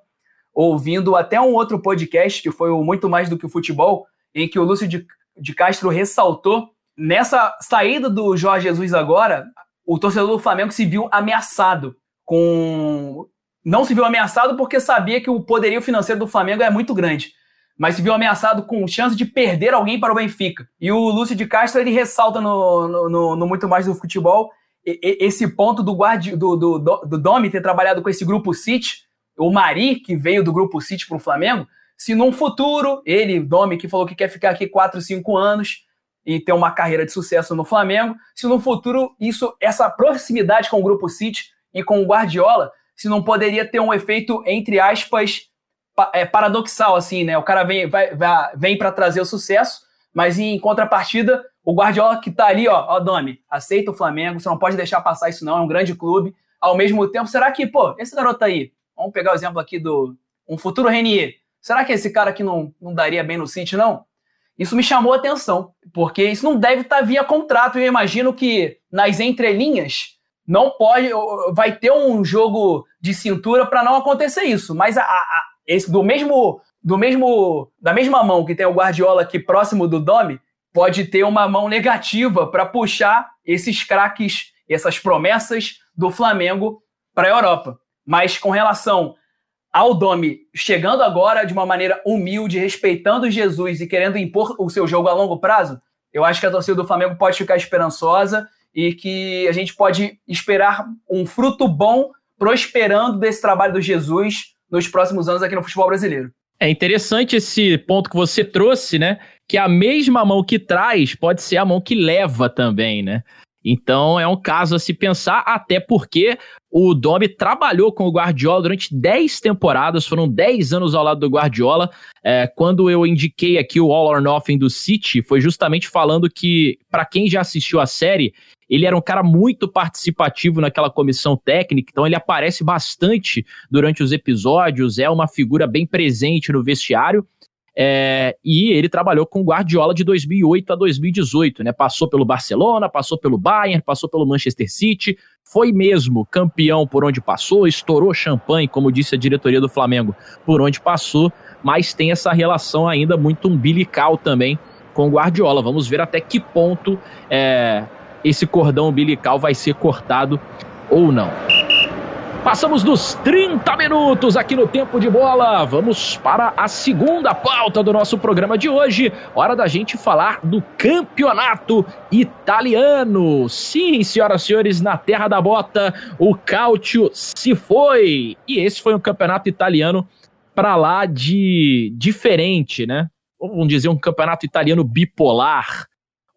ouvindo até um outro podcast, que foi o Muito Mais do que o Futebol, em que o Lúcio de, de Castro ressaltou nessa saída do Jorge Jesus agora, o torcedor do Flamengo se viu ameaçado com. Não se viu ameaçado porque sabia que o poderio financeiro do Flamengo é muito grande, mas se viu ameaçado com chance de perder alguém para o Benfica. E o Lúcio de Castro ele ressalta no, no, no, no Muito Mais do Futebol esse ponto do, guardi, do, do, do Domi ter trabalhado com esse grupo City o Mari, que veio do Grupo City para o Flamengo, se num futuro, ele, Domi, que falou que quer ficar aqui 4, 5 anos e ter uma carreira de sucesso no Flamengo, se no futuro isso, essa proximidade com o Grupo City e com o Guardiola, se não poderia ter um efeito, entre aspas, é, paradoxal, assim, né? O cara vem, vai, vai, vem para trazer o sucesso, mas em contrapartida, o Guardiola que tá ali, ó, ó, Domi, aceita o Flamengo, você não pode deixar passar isso não, é um grande clube. Ao mesmo tempo, será que, pô, esse garoto aí, Vamos pegar o exemplo aqui do um futuro Renier. Será que esse cara aqui não, não daria bem no City, não? Isso me chamou a atenção, porque isso não deve estar via contrato. Eu imagino que nas entrelinhas não pode, vai ter um jogo de cintura para não acontecer isso. Mas a, a, esse do mesmo, do mesmo, da mesma mão que tem o Guardiola aqui próximo do Domi, pode ter uma mão negativa para puxar esses craques, essas promessas do Flamengo para a Europa. Mas com relação ao Domi chegando agora de uma maneira humilde, respeitando Jesus e querendo impor o seu jogo a longo prazo, eu acho que a torcida do Flamengo pode ficar esperançosa e que a gente pode esperar um fruto bom prosperando desse trabalho do Jesus nos próximos anos aqui no futebol brasileiro. É interessante esse ponto que você trouxe, né? Que a mesma mão que traz pode ser a mão que leva também, né? Então é um caso a se pensar, até porque o Domi trabalhou com o Guardiola durante 10 temporadas, foram 10 anos ao lado do Guardiola. É, quando eu indiquei aqui o All or Nothing do City, foi justamente falando que, para quem já assistiu a série, ele era um cara muito participativo naquela comissão técnica, então ele aparece bastante durante os episódios, é uma figura bem presente no vestiário. É, e ele trabalhou com Guardiola de 2008 a 2018, né? Passou pelo Barcelona, passou pelo Bayern, passou pelo Manchester City, foi mesmo campeão por onde passou, estourou champanhe, como disse a diretoria do Flamengo, por onde passou, mas tem essa relação ainda muito umbilical também com o Guardiola. Vamos ver até que ponto é, esse cordão umbilical vai ser cortado ou não. Passamos dos 30 minutos aqui no Tempo de Bola. Vamos para a segunda pauta do nosso programa de hoje. Hora da gente falar do campeonato italiano. Sim, senhoras e senhores, na terra da bota, o Cautio se foi. E esse foi um campeonato italiano para lá de diferente, né? Vamos dizer, um campeonato italiano bipolar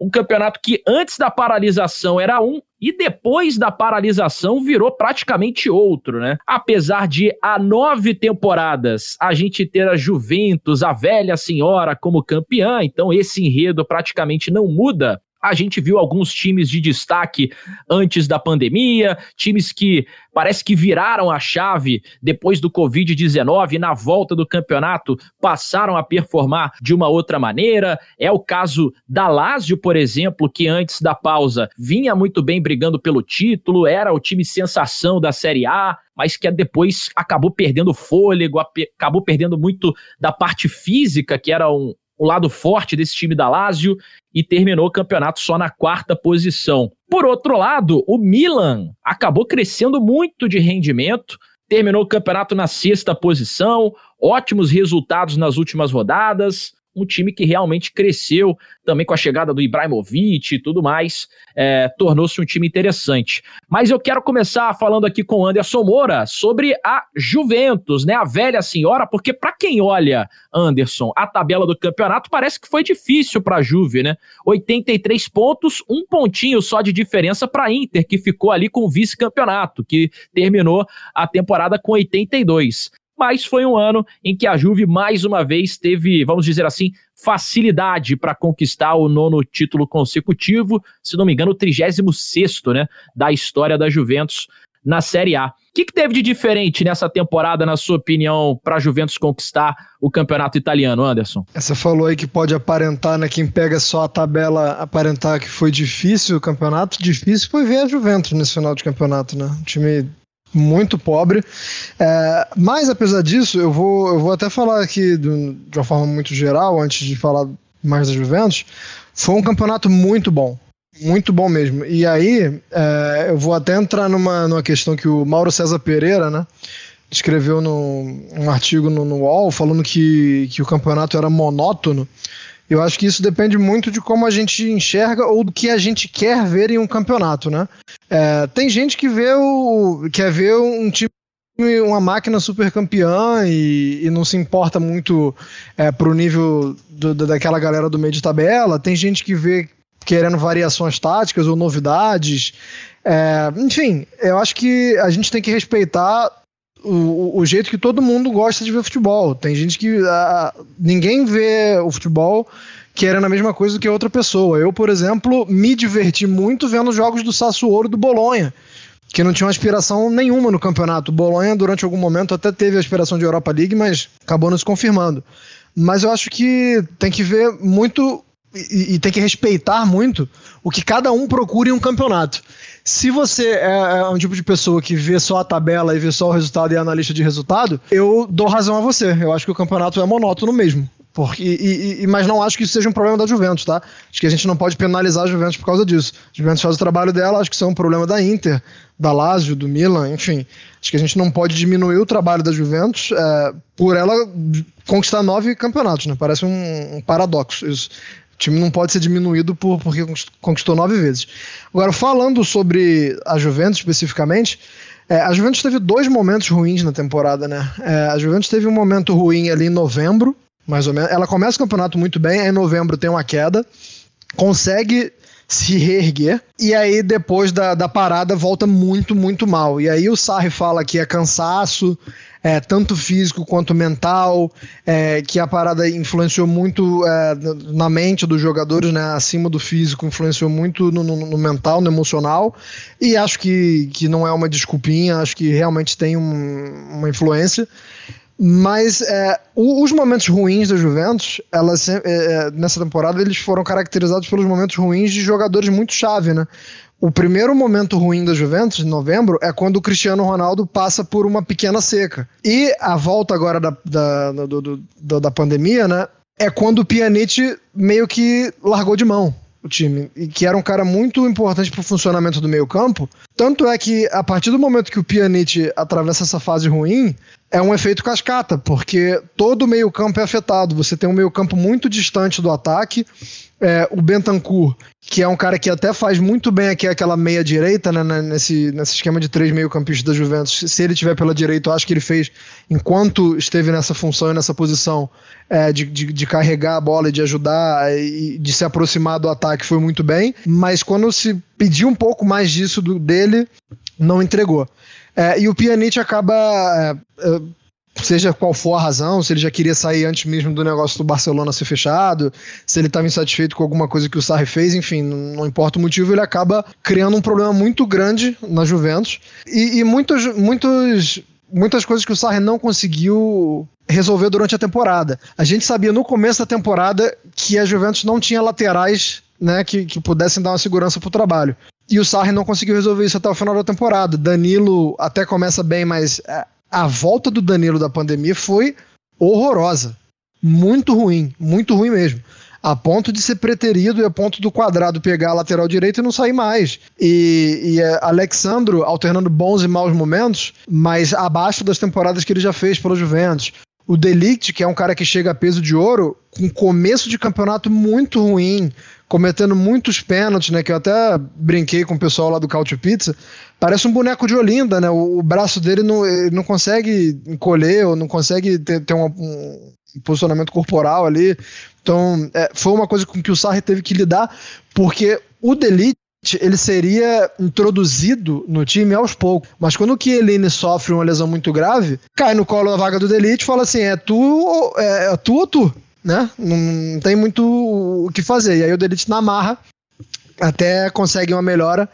um campeonato que antes da paralisação era um e depois da paralisação virou praticamente outro, né? Apesar de há nove temporadas a gente ter a Juventus, a velha senhora, como campeã, então esse enredo praticamente não muda. A gente viu alguns times de destaque antes da pandemia, times que parece que viraram a chave depois do Covid-19 na volta do campeonato passaram a performar de uma outra maneira. É o caso da Lazio, por exemplo, que antes da pausa vinha muito bem brigando pelo título, era o time sensação da Série A, mas que depois acabou perdendo fôlego, acabou perdendo muito da parte física, que era um, o lado forte desse time da Lazio e terminou o campeonato só na quarta posição. Por outro lado, o Milan acabou crescendo muito de rendimento, terminou o campeonato na sexta posição, ótimos resultados nas últimas rodadas, um time que realmente cresceu também com a chegada do Ibrahimovic e tudo mais, é, tornou-se um time interessante. Mas eu quero começar falando aqui com Anderson Moura sobre a Juventus, né, a velha senhora, porque para quem olha, Anderson, a tabela do campeonato, parece que foi difícil para a Juve, né? 83 pontos, um pontinho só de diferença para a Inter, que ficou ali com o vice-campeonato, que terminou a temporada com 82 mas foi um ano em que a Juve mais uma vez teve, vamos dizer assim, facilidade para conquistar o nono título consecutivo, se não me engano, o 36 né, da história da Juventus na Série A. O que, que teve de diferente nessa temporada, na sua opinião, para a Juventus conquistar o campeonato italiano, Anderson? Você falou aí que pode aparentar, né? Quem pega só a tabela, aparentar que foi difícil o campeonato. Difícil foi ver a Juventus nesse final de campeonato, né? Um time muito pobre. É, mas, apesar disso, eu vou, eu vou até falar aqui de, de uma forma muito geral, antes de falar mais da Juventus. Foi um campeonato muito bom. Muito bom mesmo. E aí, é, eu vou até entrar numa, numa questão que o Mauro César Pereira, né? Escreveu no, um artigo no, no UOL falando que, que o campeonato era monótono. Eu acho que isso depende muito de como a gente enxerga ou do que a gente quer ver em um campeonato, né? É, tem gente que vê o quer ver um time uma máquina super campeã e, e não se importa muito é, pro nível do, daquela galera do meio de tabela. Tem gente que vê querendo variações táticas ou novidades. É, enfim, eu acho que a gente tem que respeitar o, o, jeito que todo mundo gosta de ver futebol. Tem gente que. Ninguém vê o futebol querendo a mesma coisa que outra pessoa. Eu, por exemplo, me diverti muito vendo os jogos do Sassuolo do Bolonha, que não tinha aspiração nenhuma no campeonato. O Bolonha, durante algum momento, até teve a aspiração de Europa League, mas acabou não se confirmando. Mas eu acho que tem que ver muito e, e tem que respeitar muito o que cada um procura em um campeonato. Se você é, é, um tipo de pessoa que vê só a tabela e vê só o resultado e é analista de resultado, eu dou razão a você. Eu acho que o campeonato é monótono mesmo. Porque, e, e, mas não acho que isso seja um problema da Juventus, tá? Acho que a gente não pode penalizar a Juventus por causa disso. A Juventus faz o trabalho dela, acho que isso é um problema da Inter, da Lazio, do Milan, enfim. Acho que a gente não pode diminuir o trabalho da Juventus é, por ela conquistar nove campeonatos, né? Parece um, um paradoxo isso. O time não pode ser diminuído por, porque conquistou nove vezes. Agora, falando sobre a Juventus especificamente, é, a Juventus teve dois momentos ruins na temporada, né? É, a Juventus teve um momento ruim ali em novembro, mais ou menos. Ela começa o campeonato muito bem, aí em novembro tem uma queda, consegue se reerguer, e aí depois da, da parada volta muito, muito mal. E aí o Sarri fala que é cansaço, é, tanto físico quanto mental, é, que a parada influenciou muito é, na mente dos jogadores, né, acima do físico, influenciou muito no, no, no, mental, no emocional, e acho que, que não é uma desculpinha, acho que realmente tem um, uma influência. Mas é, os momentos ruins da Juventus, é, é, nessa temporada, eles foram caracterizados pelos momentos ruins de jogadores muito chave, né? O primeiro momento ruim da Juventus, em novembro, é quando o Cristiano Ronaldo passa por uma pequena seca. E a volta agora da, da, do, do, da pandemia, né? É quando o Pjanic meio que largou de mão o time, e que era um cara muito importante para o funcionamento do meio campo. Tanto é que, a partir do momento que o Pjanic atravessa essa fase ruim, é um efeito cascata, porque todo o meio-campo é afetado. Você tem um meio-campo muito distante do ataque. É, o Bentancur, que é um cara que até faz muito bem aqui aquela meia-direita, né, nesse, nesse esquema de três meio-campistas da Juventus. Se ele tiver pela direita, eu acho que ele fez, enquanto esteve nessa função e nessa posição é, de, de, de, carregar a bola e de ajudar e de se aproximar do ataque, foi muito bem. Mas quando se pediu um pouco mais disso do, dele, não entregou. É, e o Pjanic acaba, é, é, seja qual for a razão, se ele já queria sair antes mesmo do negócio do Barcelona ser fechado, se ele estava insatisfeito com alguma coisa que o Sarri fez, enfim, não, não, importa o motivo, ele acaba criando um problema muito grande na Juventus. E, e muitos, muitos, muitas coisas que o Sarri não conseguiu resolver durante a temporada. A gente sabia no começo da temporada que a Juventus não tinha laterais né, que, que pudessem dar uma segurança para o trabalho. E o Sarri não conseguiu resolver isso até o final da temporada. Danilo até começa bem, mas é, a volta do Danilo da pandemia foi horrorosa. Muito ruim, muito ruim mesmo. A ponto de ser preterido e a ponto do quadrado pegar a lateral direita e não sair mais. E, e é Alexandro alternando bons e maus momentos, mas abaixo das temporadas que ele já fez pelo Juventus. O Delict, que é um cara que chega a peso de ouro, com começo de campeonato muito ruim, cometendo muitos pênaltis, né? Que eu até brinquei com o pessoal lá do Couch Pizza. Parece um boneco de Olinda, né? O, o braço dele não, não consegue encolher, ou não consegue ter, ter um, um, posicionamento corporal ali. Então, é, foi uma coisa com que o Sarri teve que lidar, porque o Delite ele seria introduzido no time aos poucos. Mas quando o Chiellini sofre uma lesão muito grave, cai no colo da vaga do Delite e fala assim: é tu, é, é tu ou tu? Né? Não, tem muito o que fazer. E aí o Delite na marra até consegue uma melhora.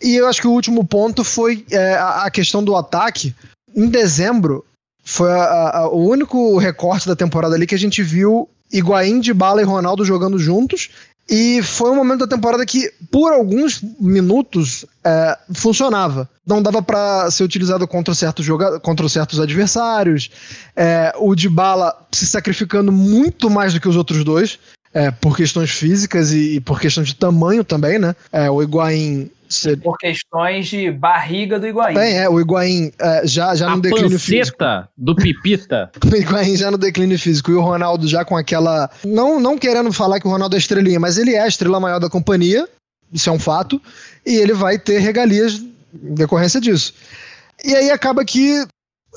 E eu acho que o último ponto foi é, a, questão do ataque. Em dezembro, foi a, a, o único recorte da temporada ali que a gente viu Higuaín, de Bala e Ronaldo jogando juntos e foi um momento da temporada que, por alguns minutos, é, funcionava. Não dava para ser utilizado contra certos, joga contra certos adversários. É, o Dybala se sacrificando muito mais do que os outros dois. É, por questões físicas e, e, por questões de tamanho também, né? É, o Higuaín por questões de barriga do Higuaín. Bem, é, o Higuaín é, já, já a no declínio físico. do Pipita. o Higuaín já no declínio físico. E o Ronaldo já com aquela... Não, não querendo falar que o Ronaldo é estrelinha, mas ele é a estrela maior da companhia. Isso é um fato. E ele vai ter regalias em decorrência disso. E aí acaba que...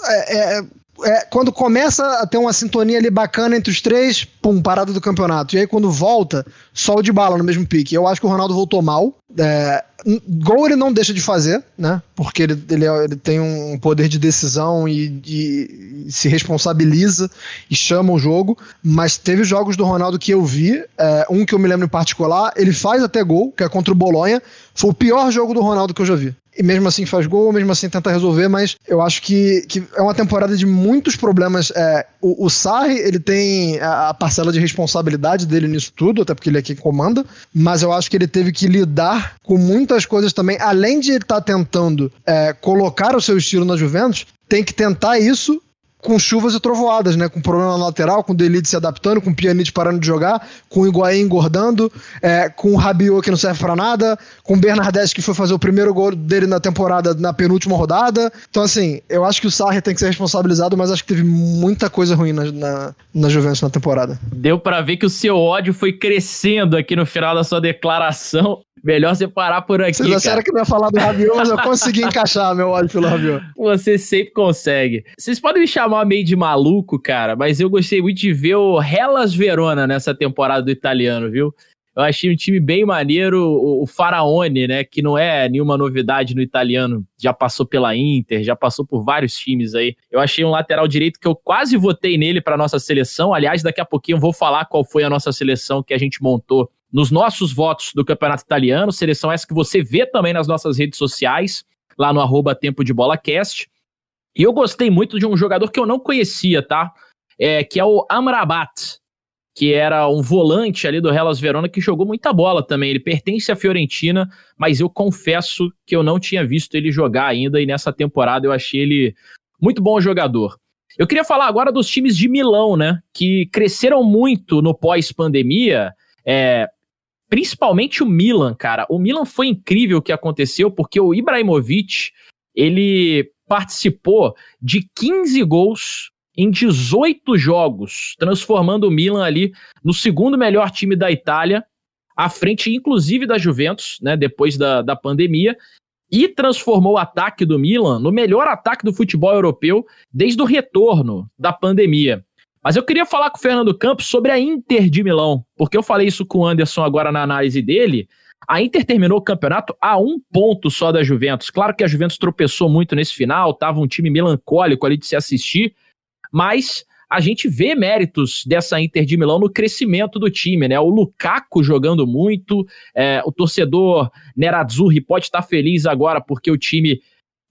É, é, é, quando começa a ter uma sintonia ali bacana entre os três, pum, parada do campeonato. E aí quando volta, só o de bala no mesmo pique. Eu acho que o Ronaldo voltou mal. É, gol ele não deixa de fazer, né? Porque ele, ele, é, ele tem um poder de decisão e, e, e, se responsabiliza e chama o jogo. Mas teve jogos do Ronaldo que eu vi, é, um que eu me lembro em particular, ele faz até gol, que é contra o Bolonha. Foi o pior jogo do Ronaldo que eu já vi e mesmo assim faz gol, mesmo assim tenta resolver, mas eu acho que, que é uma temporada de muitos problemas. É, o, o Sarri, ele tem a, a, parcela de responsabilidade dele nisso tudo, até porque ele é quem comanda, mas eu acho que ele teve que lidar com muitas coisas também, além de ele estar tá tentando é, colocar o seu estilo na Juventus, tem que tentar isso com chuvas e trovoadas, né? Com problema lateral, com o Delite se adaptando, com o Pjanic parando de jogar, com o Higuaín engordando, é, com o Rabiot que não serve para nada, com o Bernardeschi que foi fazer o primeiro gol dele na temporada na penúltima rodada. Então, assim, eu acho que o Sarri tem que ser responsabilizado, mas acho que teve muita coisa ruim na, na, na Juventus na temporada. Deu para ver que o seu ódio foi crescendo aqui no final da sua declaração. Melhor você parar por aqui. Vocês acharam que não ia falar do Rabiot, mas eu consegui encaixar meu ódio pelo Rabiot. Você sempre consegue. Vocês podem me chamar meio de maluco, cara, mas eu gostei muito de ver o Hellas Verona nessa temporada do italiano, viu? Eu achei um time bem maneiro, o, o Faraone, né, que não é nenhuma novidade no italiano, já passou pela Inter, já passou por vários times aí. Eu achei um lateral direito que eu quase votei nele para nossa seleção. Aliás, daqui a pouquinho eu vou falar qual foi a nossa seleção que a gente montou nos nossos votos do Campeonato Italiano, seleção essa que você vê também nas nossas redes sociais, lá no arroba Tempo de Bola Cast. E eu gostei muito de um jogador que eu não conhecia, tá? É, que é o Amrabat, que era um volante ali do Hellas Verona que jogou muita bola também. Ele pertence à Fiorentina, mas eu confesso que eu não tinha visto ele jogar ainda e nessa temporada eu achei ele muito bom jogador. Eu queria falar agora dos times de Milão, né? Que cresceram muito no pós-pandemia. É, principalmente o Milan, cara. O Milan foi incrível o que aconteceu, porque o Ibrahimovic, ele participou de 15 gols em 18 jogos, transformando o Milan ali no segundo melhor time da Itália, à frente inclusive da Juventus, né, depois da, da pandemia, e transformou o ataque do Milan no melhor ataque do futebol europeu desde o retorno da pandemia. Mas eu queria falar com o Fernando Campos sobre a Inter de Milão, porque eu falei isso com o Anderson agora na análise dele. A Inter terminou o campeonato a um ponto só da Juventus. Claro que a Juventus tropeçou muito nesse final, tava um time melancólico ali de se assistir, mas a gente vê méritos dessa Inter de Milão no crescimento do time, né? O Lukaku jogando muito, é, o torcedor Nerazzurri pode estar feliz agora porque o time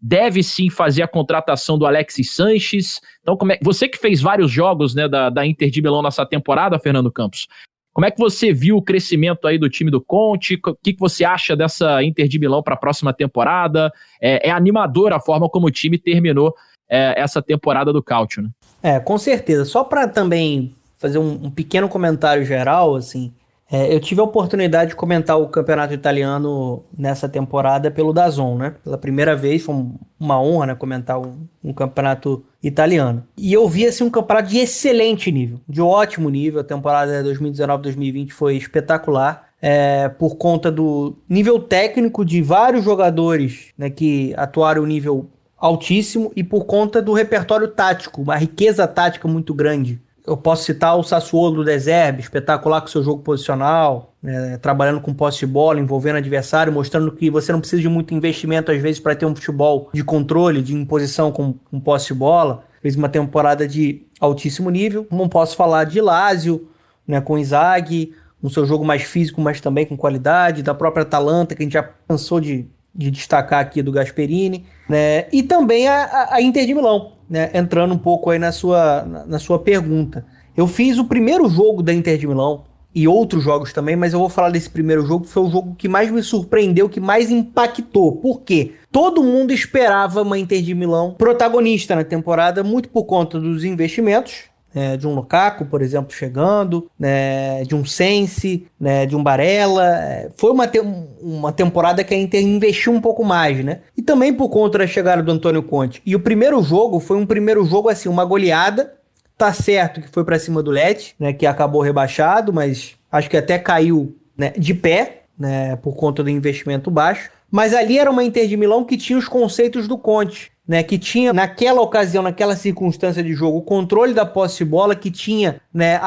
deve sim fazer a contratação do Alexis Sanches. Então, como é, você que fez vários jogos né, da, da Inter de Milão nessa temporada, Fernando Campos, como é que você viu o crescimento aí do time do Conte? O que, que você acha dessa Inter de Milão para a próxima temporada? É, é animador a forma como o time terminou é, essa temporada do Cautio, né? É, com certeza. Só para também fazer um, um, pequeno comentário geral, assim, é, eu tive a oportunidade de comentar o campeonato italiano nessa temporada pelo Dazon, né? Pela primeira vez, foi uma honra, né, comentar um, um, campeonato italiano. E eu vi assim um campeonato de excelente nível, de ótimo nível. A temporada 2019-2020 foi espetacular. É, por conta do nível técnico de vários jogadores né, que atuaram nível altíssimo e por conta do repertório tático, uma riqueza tática muito grande. Eu posso citar o Sassuolo do Deserbe, espetacular com seu jogo posicional, né, trabalhando com posse de bola, envolvendo adversário, mostrando que você não precisa de muito investimento às vezes para ter um futebol de controle, de imposição com, com posse de bola. Fez uma temporada de altíssimo nível. Não posso falar de Lazio, né, com Inzaghi, um seu jogo mais físico, mas também com qualidade, da própria Atalanta, que a gente já cansou de, de destacar aqui do Gasperini, né, e também a, a Inter de Milão, né, entrando um pouco aí na sua, na, na sua pergunta. Eu fiz o primeiro jogo da Inter de Milão e outros jogos também, mas eu vou falar desse primeiro jogo, que foi o jogo que mais me surpreendeu, que mais impactou. Por quê? Todo mundo esperava uma Inter de Milão protagonista na temporada, muito por conta dos investimentos, é, de um Lukaku, por exemplo, chegando, né, de um Sense, né, de um Barella. É, foi uma, te uma temporada que a Inter investiu um pouco mais, né? E também por conta da chegada do Antônio Conte. E o primeiro jogo foi um primeiro jogo, assim, uma goleada. Tá certo que foi para cima do Leti, né, que acabou rebaixado, mas acho que até caiu né, de pé, né, por conta do investimento baixo. Mas ali era uma Inter de Milão que tinha os conceitos do Conte né, que tinha naquela ocasião, naquela circunstância de jogo, o controle da posse de bola, que tinha né, a,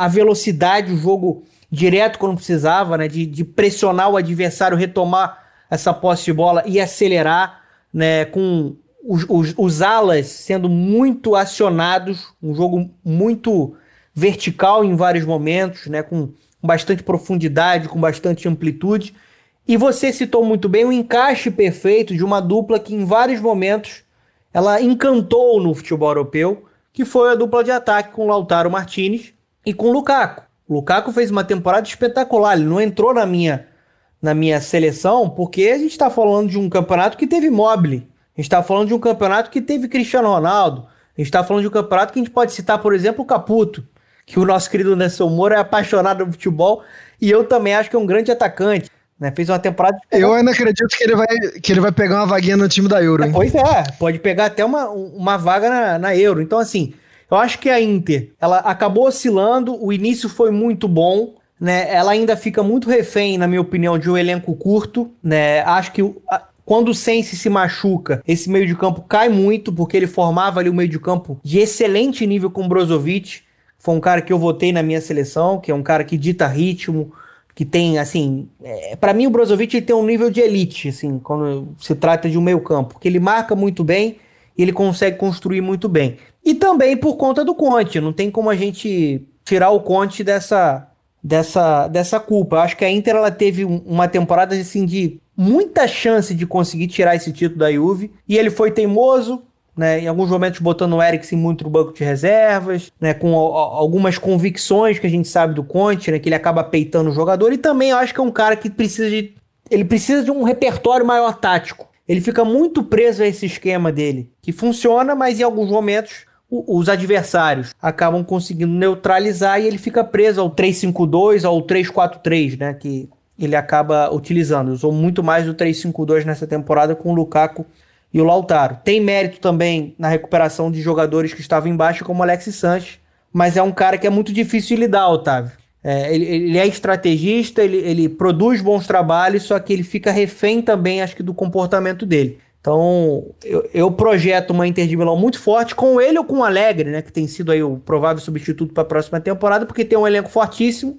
a, a velocidade, o jogo direto quando precisava, né, de, de pressionar o adversário, retomar essa posse de bola e acelerar, né, com os, os, os alas sendo muito acionados, um jogo muito vertical em vários momentos, né, com bastante profundidade, com bastante amplitude. E você citou muito bem o encaixe perfeito de uma dupla que em vários momentos ela encantou no futebol europeu, que foi a dupla de ataque com Lautaro Martinez e com Lukaku. O Lukaku fez uma temporada espetacular, ele não entrou na minha na minha seleção porque a gente está falando de um campeonato que teve Mobile, a gente está falando de um campeonato que teve Cristiano Ronaldo, a gente tá falando de um campeonato que a gente pode citar, por exemplo, o Caputo, que o nosso querido Nelson Moura é apaixonado no futebol e eu também acho que é um grande atacante. Né? Fez uma temporada. Eu ainda acredito que ele vai, que ele vai pegar uma vaguinha no time da Euro. Hein? Pois é, pode pegar até uma, uma vaga na, na Euro. Então, assim, eu acho que a Inter ela acabou oscilando, o início foi muito bom. Né, ela ainda fica muito refém, na minha opinião, de um elenco curto. Né? Acho que a, quando o Sense se machuca, esse meio de campo cai muito, porque ele formava ali um meio de campo de excelente nível com o Brozovic. Foi um cara que eu votei na minha seleção, que é um cara que dita ritmo, que tem, assim, é, para mim o Brozovic tem um nível de elite, assim, quando se trata de um meio campo, porque ele marca muito bem e ele consegue construir muito bem. E também por conta do Conte, não tem como a gente tirar o Conte dessa, dessa, dessa culpa. Eu acho que a Inter ela teve uma temporada assim de muita chance de conseguir tirar esse título da Juve e ele foi teimoso, né, em alguns momentos botando o Eriksen muito no banco de reservas, né, com algumas convicções que a gente sabe do Conte, né, que ele acaba peitando o jogador, e também eu acho que é um cara que precisa de ele precisa de um repertório maior tático. Ele fica muito preso a esse esquema dele, que funciona, mas em alguns momentos os adversários acabam conseguindo neutralizar e ele fica preso ao 3-5-2, ao 3-4-3, né, que ele acaba utilizando. Usou muito mais o 3-5-2 nessa temporada com o Lukaku e o Lautaro. Tem mérito também na recuperação de jogadores que estavam embaixo, como o Alexis Sanches, mas é um cara que é muito difícil de lidar, Otávio. É, ele, ele, é estrategista, ele, ele produz bons trabalhos, só que ele fica refém também, acho que, do comportamento dele. Então, eu, eu, projeto uma Inter de Milão muito forte com ele ou com o Alegre, né? Que tem sido aí o provável substituto para a próxima temporada, porque tem um elenco fortíssimo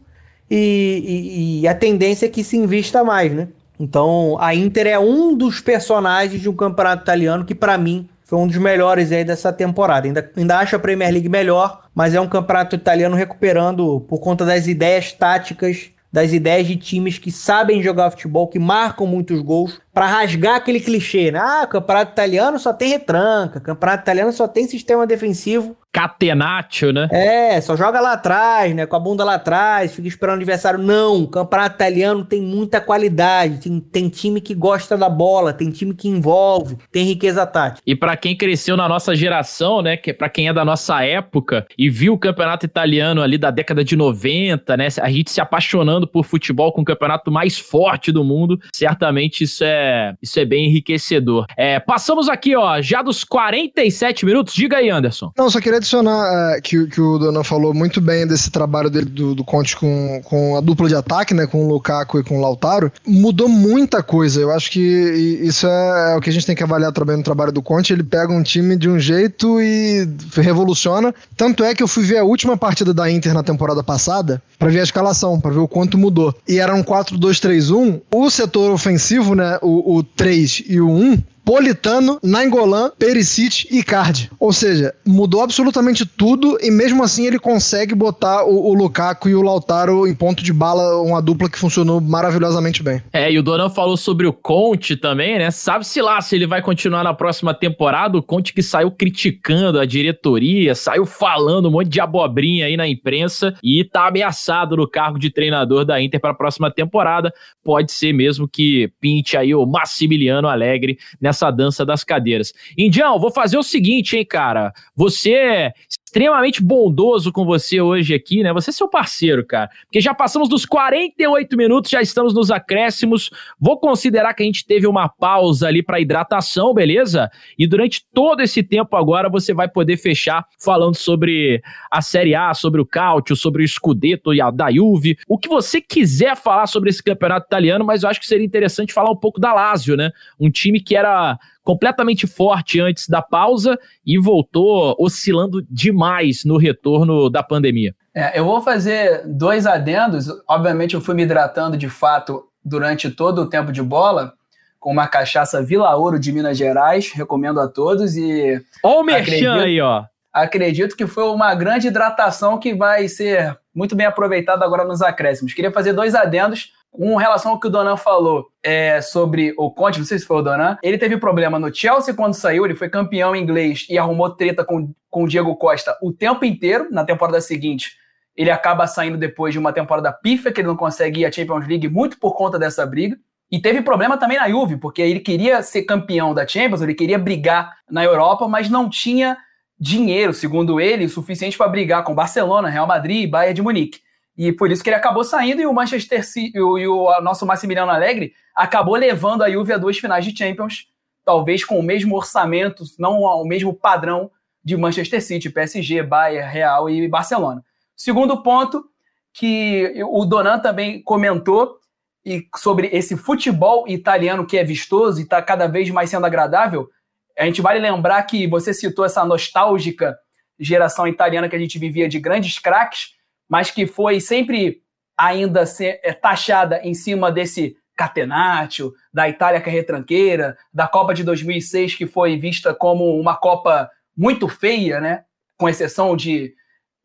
e, e, e, a tendência é que se invista mais, né? Então, a Inter é um dos personagens de um campeonato italiano que, para mim, foi um dos melhores aí dessa temporada. Ainda, ainda acho a Premier League melhor, mas é um campeonato italiano recuperando por conta das ideias táticas, das ideias de times que sabem jogar futebol, que marcam muitos gols, para rasgar aquele clichê, né? Ah, campeonato italiano só tem retranca, campeonato italiano só tem sistema defensivo catenaccio, né? É, só joga lá atrás, né? Com a bunda lá atrás, fica esperando o adversário. Não, o campeonato italiano tem muita qualidade. Tem, tem time que gosta da bola, tem time que envolve, tem riqueza tática. E para quem cresceu na nossa geração, né? Que para quem é da nossa época e viu o campeonato italiano ali da década de 90, né? A gente se apaixonando por futebol com o campeonato mais forte do mundo, certamente isso é, isso é bem enriquecedor. É, passamos aqui, ó, já dos 47 minutos. Diga aí, Anderson. Não, só queria adicionar uh, que, que o Dona falou muito bem desse trabalho dele do, do Conte com, com a dupla de ataque, né? Com o Lukaku e com o Lautaro. Mudou muita coisa. Eu acho que isso é, é o que a gente tem que avaliar também no trabalho do Conte. Ele pega um time de um jeito e revoluciona. Tanto é que eu fui ver a última partida da Inter na temporada passada para ver a escalação, para ver o quanto mudou. E era um 4-2-3-1. O setor ofensivo, né? O, o 3 e o 1 Politano, Nainggolan, Perisic e Icardi. Ou seja, mudou absolutamente tudo e mesmo assim ele consegue botar o, o, Lukaku e o Lautaro em ponto de bala, uma dupla que funcionou maravilhosamente bem. É, e o Donan falou sobre o Conte também, né? Sabe-se lá se ele vai continuar na próxima temporada. O Conte que saiu criticando a diretoria, saiu falando um monte de abobrinha aí na imprensa e tá ameaçado no cargo de treinador da Inter para a próxima temporada. Pode ser mesmo que pinte aí o Massimiliano Alegre nessa nessa dança das cadeiras. Indião, vou fazer o seguinte, hein, cara. Você extremamente bondoso com você hoje aqui, né? Você é seu parceiro, cara. Porque já passamos dos 48 minutos, já estamos nos acréscimos. Vou considerar que a gente teve uma pausa ali para hidratação, beleza? E durante todo esse tempo agora você vai poder fechar falando sobre a Série A, sobre o Cautio, sobre o Scudetto e a da Juve, o que você quiser falar sobre esse campeonato italiano, mas eu acho que seria interessante falar um pouco da Lazio, né? Um time que era completamente forte antes da pausa e voltou oscilando demais no retorno da pandemia. É, eu vou fazer dois adendos. Obviamente, eu fui me hidratando de fato durante todo o tempo de bola com uma cachaça Vila Ouro de Minas Gerais. Recomendo a todos e. Ó o merchan aí, ó. Acredito que foi uma grande hidratação que vai ser muito bem aproveitada agora nos acréscimos. Queria fazer dois adendos com relação ao que o Donan falou é, sobre o Conte, não sei se foi o Donan, ele teve problema no Chelsea quando saiu, ele foi campeão inglês e arrumou treta com, com o Diego Costa o tempo inteiro. Na temporada seguinte, ele acaba saindo depois de uma temporada pífia, que ele não consegue ir à Champions League muito por conta dessa briga. E teve problema também na Juve, porque ele queria ser campeão da Champions, ele queria brigar na Europa, mas não tinha dinheiro, segundo ele, o suficiente para brigar com Barcelona, Real Madrid e Bayern de Munique. E por isso que ele acabou saindo e o Manchester City, e o, e o nosso Massimiliano Alegre acabou levando a Juve a duas finais de Champions, talvez com o mesmo orçamento, não o mesmo padrão de Manchester City, PSG, Bayern, Real e Barcelona. Segundo ponto que o Donan também comentou e sobre esse futebol italiano que é vistoso e está cada vez mais sendo agradável. A gente vale lembrar que você citou essa nostálgica geração italiana que a gente vivia de grandes craques, mas que foi sempre ainda ser, é, taxada em cima desse catenaccio, da Itália que é retranqueira, da Copa de 2006 que foi vista como uma Copa muito feia, né? Com exceção de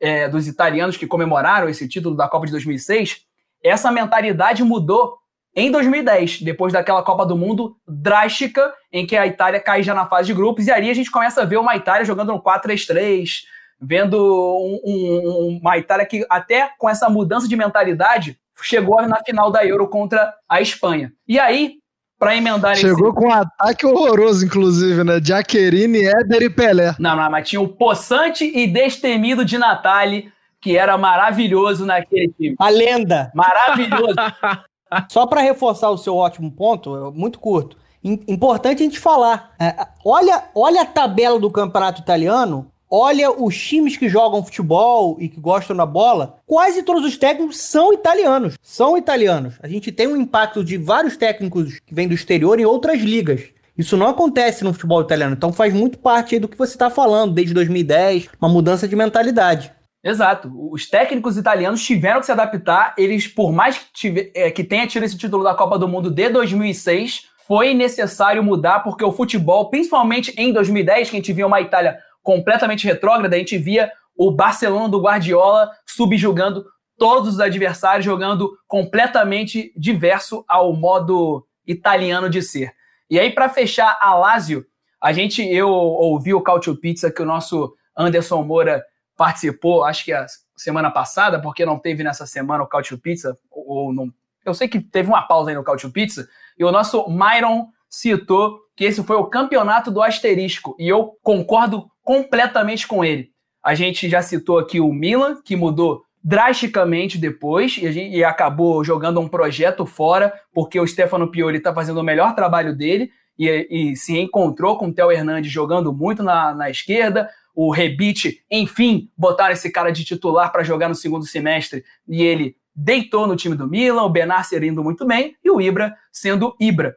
é, dos italianos que comemoraram esse título da Copa de 2006, essa mentalidade mudou em 2010, depois daquela Copa do Mundo drástica, em que a Itália cai já na fase de grupos, e ali a gente começa a ver uma Itália jogando no 4-3-3, vendo um, um, uma Itália que, até com essa mudança de mentalidade, chegou na final da Euro contra a Espanha. E aí, para emendar Chegou esse... com um ataque horroroso, inclusive, né? Jaqueline, Éder e Pelé. Não, não, mas tinha o possante e destemido de Natali, que era maravilhoso naquele time. A lenda. Maravilhoso. Só para reforçar o seu ótimo ponto, muito curto. Importante a gente falar. É, olha, olha a tabela do campeonato italiano olha os times que jogam futebol e que gostam da bola, quase todos os técnicos são italianos. São italianos. A gente tem um impacto de vários técnicos que vêm do exterior em outras ligas. Isso não acontece no futebol italiano. Então faz muito parte do que você está falando desde 2010, uma mudança de mentalidade. Exato. Os técnicos italianos tiveram que se adaptar. Eles, por mais que, tive, é, que tenha tido esse título da Copa do Mundo de 2006, foi necessário mudar porque o futebol, principalmente em 2010, que a gente via uma Itália completamente retrógrada, a gente via o Barcelona do Guardiola subjugando todos os adversários, jogando completamente diverso ao modo italiano de ser. E aí, para fechar a Lazio, a gente, eu ouvi o Cautio Pizza que o nosso Anderson Moura participou, acho que a semana passada, porque não teve nessa semana o Cautio Pizza, ou não. Eu sei que teve uma pausa aí no Cautio Pizza, e o nosso Myron citou que esse foi o campeonato do asterisco, e eu concordo completamente com ele. A gente já citou aqui o Milan, que mudou drasticamente depois e, gente, e acabou jogando um projeto fora, porque o Stefano Pioli está fazendo o melhor trabalho dele e, e, se encontrou com o Theo Hernandes jogando muito na, na esquerda. O Rebite, enfim, botaram esse cara de titular para jogar no segundo semestre e ele deitou no time do Milan, o Benasser indo muito bem e o Ibra sendo Ibra.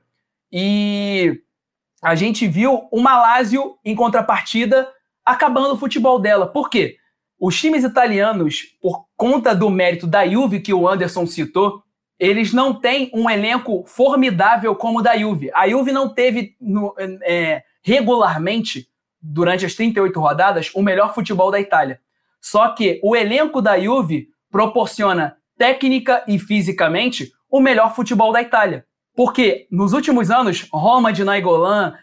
E a gente viu o Malásio, em contrapartida, acabando o futebol dela. Por quê? Os times italianos, por conta do mérito da Juve que o Anderson citou, eles não têm um elenco formidável como o da Juve. A Juve não teve no, é, regularmente, durante as 38 rodadas, o melhor futebol da Itália. Só que o elenco da Juve proporciona técnica e fisicamente o melhor futebol da Itália. Porque nos últimos anos, Roma de Nainggolan,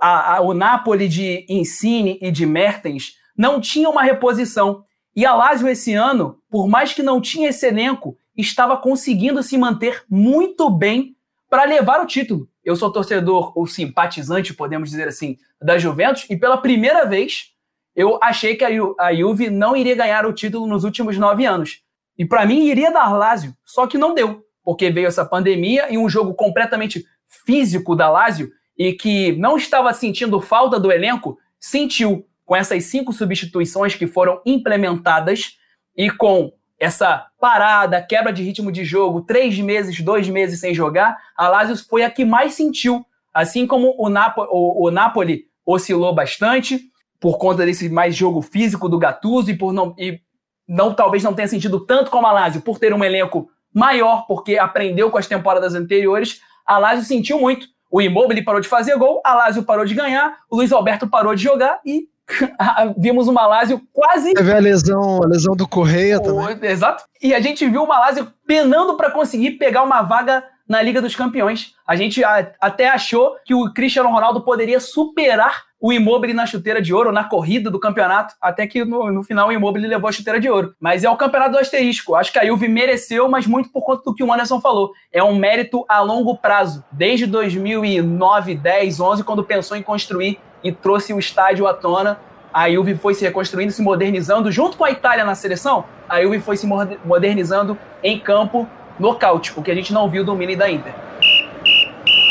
a, a, o Napoli de Insigne e de Mertens não tinha uma reposição. E a Lazio esse ano, por mais que não tinha esse elenco, estava conseguindo se manter muito bem para levar o título. Eu sou torcedor ou simpatizante, podemos dizer assim, da Juventus e pela primeira vez eu achei que a, Ju, a Juve não iria ganhar o título nos últimos nove anos. E para mim iria dar Lazio, só que não deu, porque veio essa pandemia e um jogo completamente físico da Lazio e que não estava sentindo falta do elenco, sentiu com essas cinco substituições que foram implementadas e com essa parada, quebra de ritmo de jogo, três meses, dois meses sem jogar, a Lazio foi a que mais sentiu. Assim como o, Napo, o, o Napoli oscilou bastante por conta desse mais jogo físico do Gattuso e por não e não talvez não tenha sentido tanto como a Lazio por ter um elenco maior, porque aprendeu com as temporadas anteriores, a Lazio sentiu muito o Immobile parou de fazer gol, a Lazio parou de ganhar, o Luiz Alberto parou de jogar e vimos uma Lazio quase. Teve a lesão, a lesão do Correia também. Exato. E a gente viu uma Lazio penando para conseguir pegar uma vaga na Liga dos Campeões. A gente até achou que o Cristiano Ronaldo poderia superar o Immobile na chuteira de ouro, na corrida do campeonato, até que no, no final o Immobile levou a chuteira de ouro. Mas é o campeonato do asterisco. Acho que a Juve mereceu, mas muito por conta do que o Anderson falou. É um mérito a longo prazo. Desde 2009, 10, 11, quando pensou em construir e trouxe o estádio à tona, a Juve foi se reconstruindo, se modernizando junto com a Itália na seleção. A Juve foi se modernizando em campo nocaute, o que a gente não viu do Mini da Inter.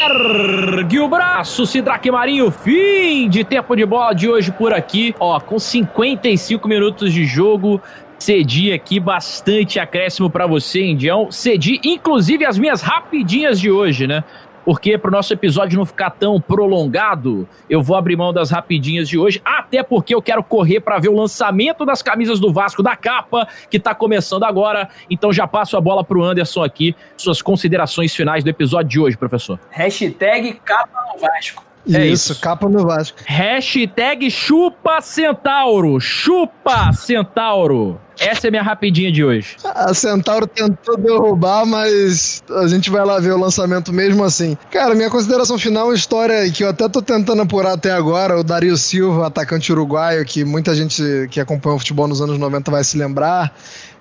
Ergue o braço, Sidraque Marinho. Fim de tempo de bola de hoje por aqui. Ó, com 55 minutos de jogo. Cedi aqui bastante acréscimo para você, Indião. Cedi, inclusive, as minhas rapidinhas de hoje, né? Porque para o nosso episódio não ficar tão prolongado, eu vou abrir mão das rapidinhas de hoje, até porque eu quero correr para ver o lançamento das camisas do Vasco da capa, que está começando agora. Então já passo a bola para o Anderson aqui, suas considerações finais do episódio de hoje, professor. Hashtag capa no Vasco. É isso, isso, capa no Vasco. Hashtag chupa Centauro. Chupa Centauro. Essa é a minha rapidinha de hoje. A Centauro tentou derrubar, mas a gente vai lá ver o lançamento mesmo assim. Cara, minha consideração final é uma história que eu até tô tentando apurar até agora. O Dario Silva, atacante uruguaio, que muita gente que acompanha o futebol nos anos 90 vai se lembrar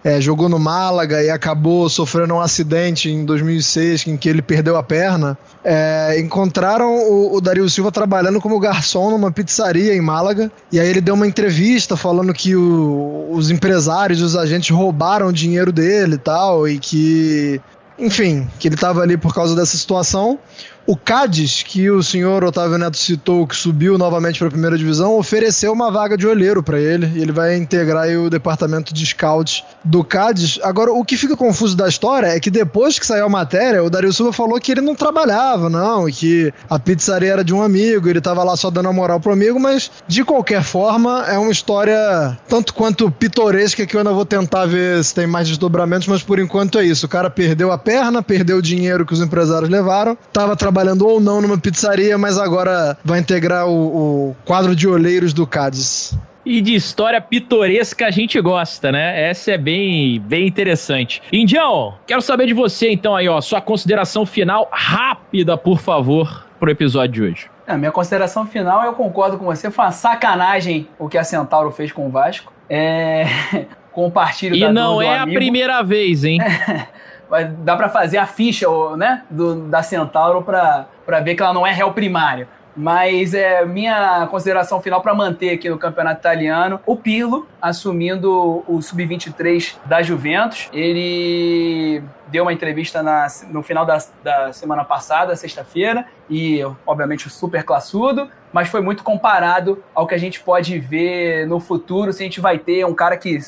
é, jogou no Málaga e acabou sofrendo um acidente em 2006 em que ele perdeu a perna. É, encontraram o, o Dario Silva trabalhando como garçom numa pizzaria em Málaga e aí ele deu uma entrevista falando que o, os empresários, os agentes roubaram o dinheiro dele e tal e que enfim, que ele estava ali por causa dessa situação. O Cádiz, que o senhor Otávio Neto citou, que subiu novamente para a primeira divisão, ofereceu uma vaga de olheiro para ele. E ele vai integrar o departamento de scouts do Cádiz. Agora, o que fica confuso da história é que depois que saiu a matéria, o Dario Silva falou que ele não trabalhava, não, e que a pizzaria era de um amigo, ele estava lá só dando a moral pro amigo, mas de qualquer forma, é uma história tanto quanto pitoresca que eu ainda vou tentar ver se tem mais desdobramentos, mas por enquanto é isso. O cara perdeu a perna, perdeu o dinheiro que os empresários levaram, tava trabalhando trabalhando ou não numa pizzaria, mas agora vai integrar o, o quadro de olheiros do Cádiz. E de história pitoresca a gente gosta, né? Essa é bem, bem interessante. Indião, quero saber de você então aí, ó, sua consideração final rápida, por favor, pro episódio de hoje. A minha consideração final, eu concordo com você, foi uma sacanagem o que a Centauro fez com o Vasco. É... Compartilho E não é a primeira vez, hein? dá para fazer a ficha né, do, da Centauro para ver que ela não é réu primário. Mas é minha consideração final para manter aqui no campeonato italiano o Pirlo assumindo o sub-23 da Juventus. Ele deu uma entrevista na, no final da, da semana passada, sexta-feira, e obviamente super classudo, mas foi muito comparado ao que a gente pode ver no futuro, se a gente vai ter um cara que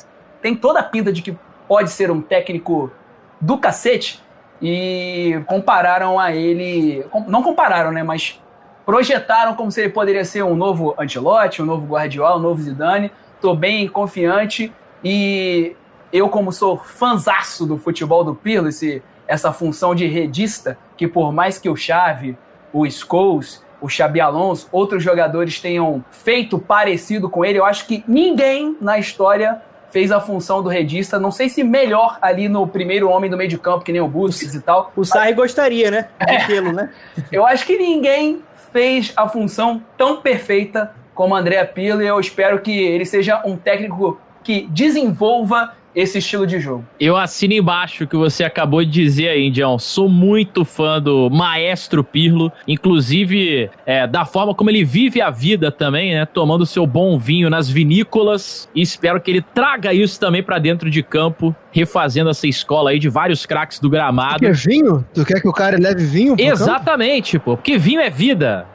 tem toda a pinta de que pode ser um técnico do cacete e compararam a ele. Não compararam, né? Mas projetaram como se ele poderia ser um novo Ancelotti, um novo Guardiola, um novo Zidane. Tô bem confiante e eu, como sou fanzaço do futebol do Pirlo, esse, essa função de redista, que por mais que o Xavi, o Scholes, o Xabi Alonso, outros jogadores tenham feito parecido com ele, eu acho que ninguém na história fez a função do redista, não sei se melhor ali no primeiro homem do meio de campo, que nem o Busquets e tal. O Sarri gostaria, né? De é. tê-lo, né? Eu acho que ninguém fez a função tão perfeita como André Pirlo e eu espero que ele seja um técnico que desenvolva esse estilo de jogo. Eu assino embaixo o que você acabou de dizer aí, Indião. Sou muito fã do maestro Pirlo, inclusive é, da forma como ele vive a vida também, né? Tomando seu bom vinho nas vinícolas. E espero que ele traga isso também para dentro de campo, refazendo essa escola aí de vários craques do gramado. Porque vinho? Tu quer que o cara leve vinho? Exatamente, campo? pô. Porque vinho é vida.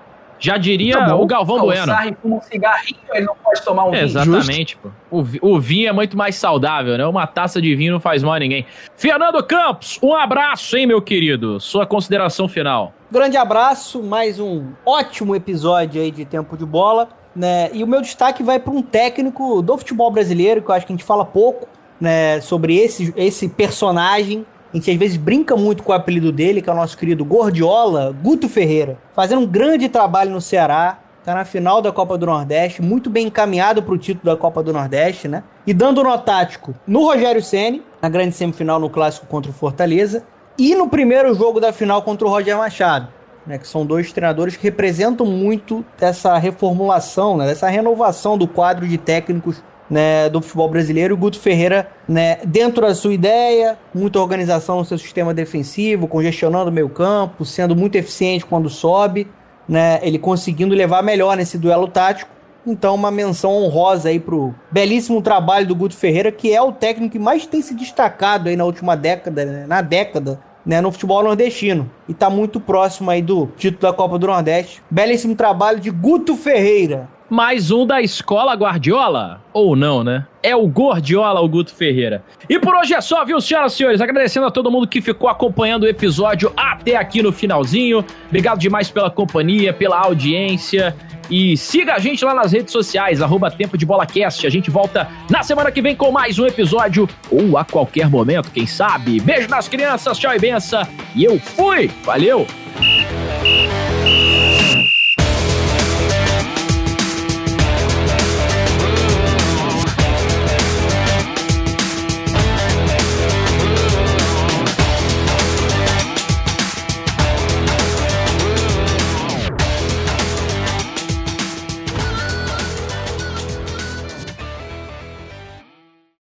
Já diria tá o Galvão ah, Bueno. O Sarri fuma um cigarrinho, ele não pode tomar um vinho. Exatamente, pô. O, o, vinho é muito mais saudável, né? Uma taça de vinho não faz mal a ninguém. Fernando Campos, um abraço, hein, meu querido? Sua consideração final. Grande abraço, mais um ótimo episódio aí de Tempo de Bola. Né? E o meu destaque vai para um técnico do futebol brasileiro, que eu acho que a gente fala pouco né, sobre esse, esse personagem a gente às vezes brinca muito com o apelido dele, que é o nosso querido Gordiola, Guto Ferreira, fazendo um grande trabalho no Ceará, tá na final da Copa do Nordeste, muito bem encaminhado para o título da Copa do Nordeste, né? E dando nó tático no Rogério Ceni, na grande semifinal no clássico contra o Fortaleza, e no primeiro jogo da final contra o Roger Machado, né? Que são dois treinadores que representam muito dessa reformulação, né? Dessa renovação do quadro de técnicos né, do futebol brasileiro. O Guto Ferreira, né, dentro da sua ideia, muita organização no seu sistema defensivo, congestionando o meio campo, sendo muito eficiente quando sobe, né, ele conseguindo levar melhor nesse duelo tático. Então, uma menção honrosa aí pro belíssimo trabalho do Guto Ferreira, que é o técnico que mais tem se destacado aí na última década, né? na década, né, no futebol nordestino. E tá muito próximo aí do título da Copa do Nordeste. Belíssimo trabalho de Guto Ferreira. Mais um da escola Guardiola? Ou não, né? É o Gordiola, o Guto Ferreira. E por hoje é só, viu, senhoras e senhores? Agradecendo a todo mundo que ficou acompanhando o episódio até aqui no finalzinho. Obrigado demais pela companhia, pela audiência. E siga a gente lá nas redes sociais, arroba Tempo de Bola Cast. A gente volta na semana que vem com mais um episódio, ou a qualquer momento, quem sabe. Beijo nas crianças, tchau e benção. E eu fui! Valeu!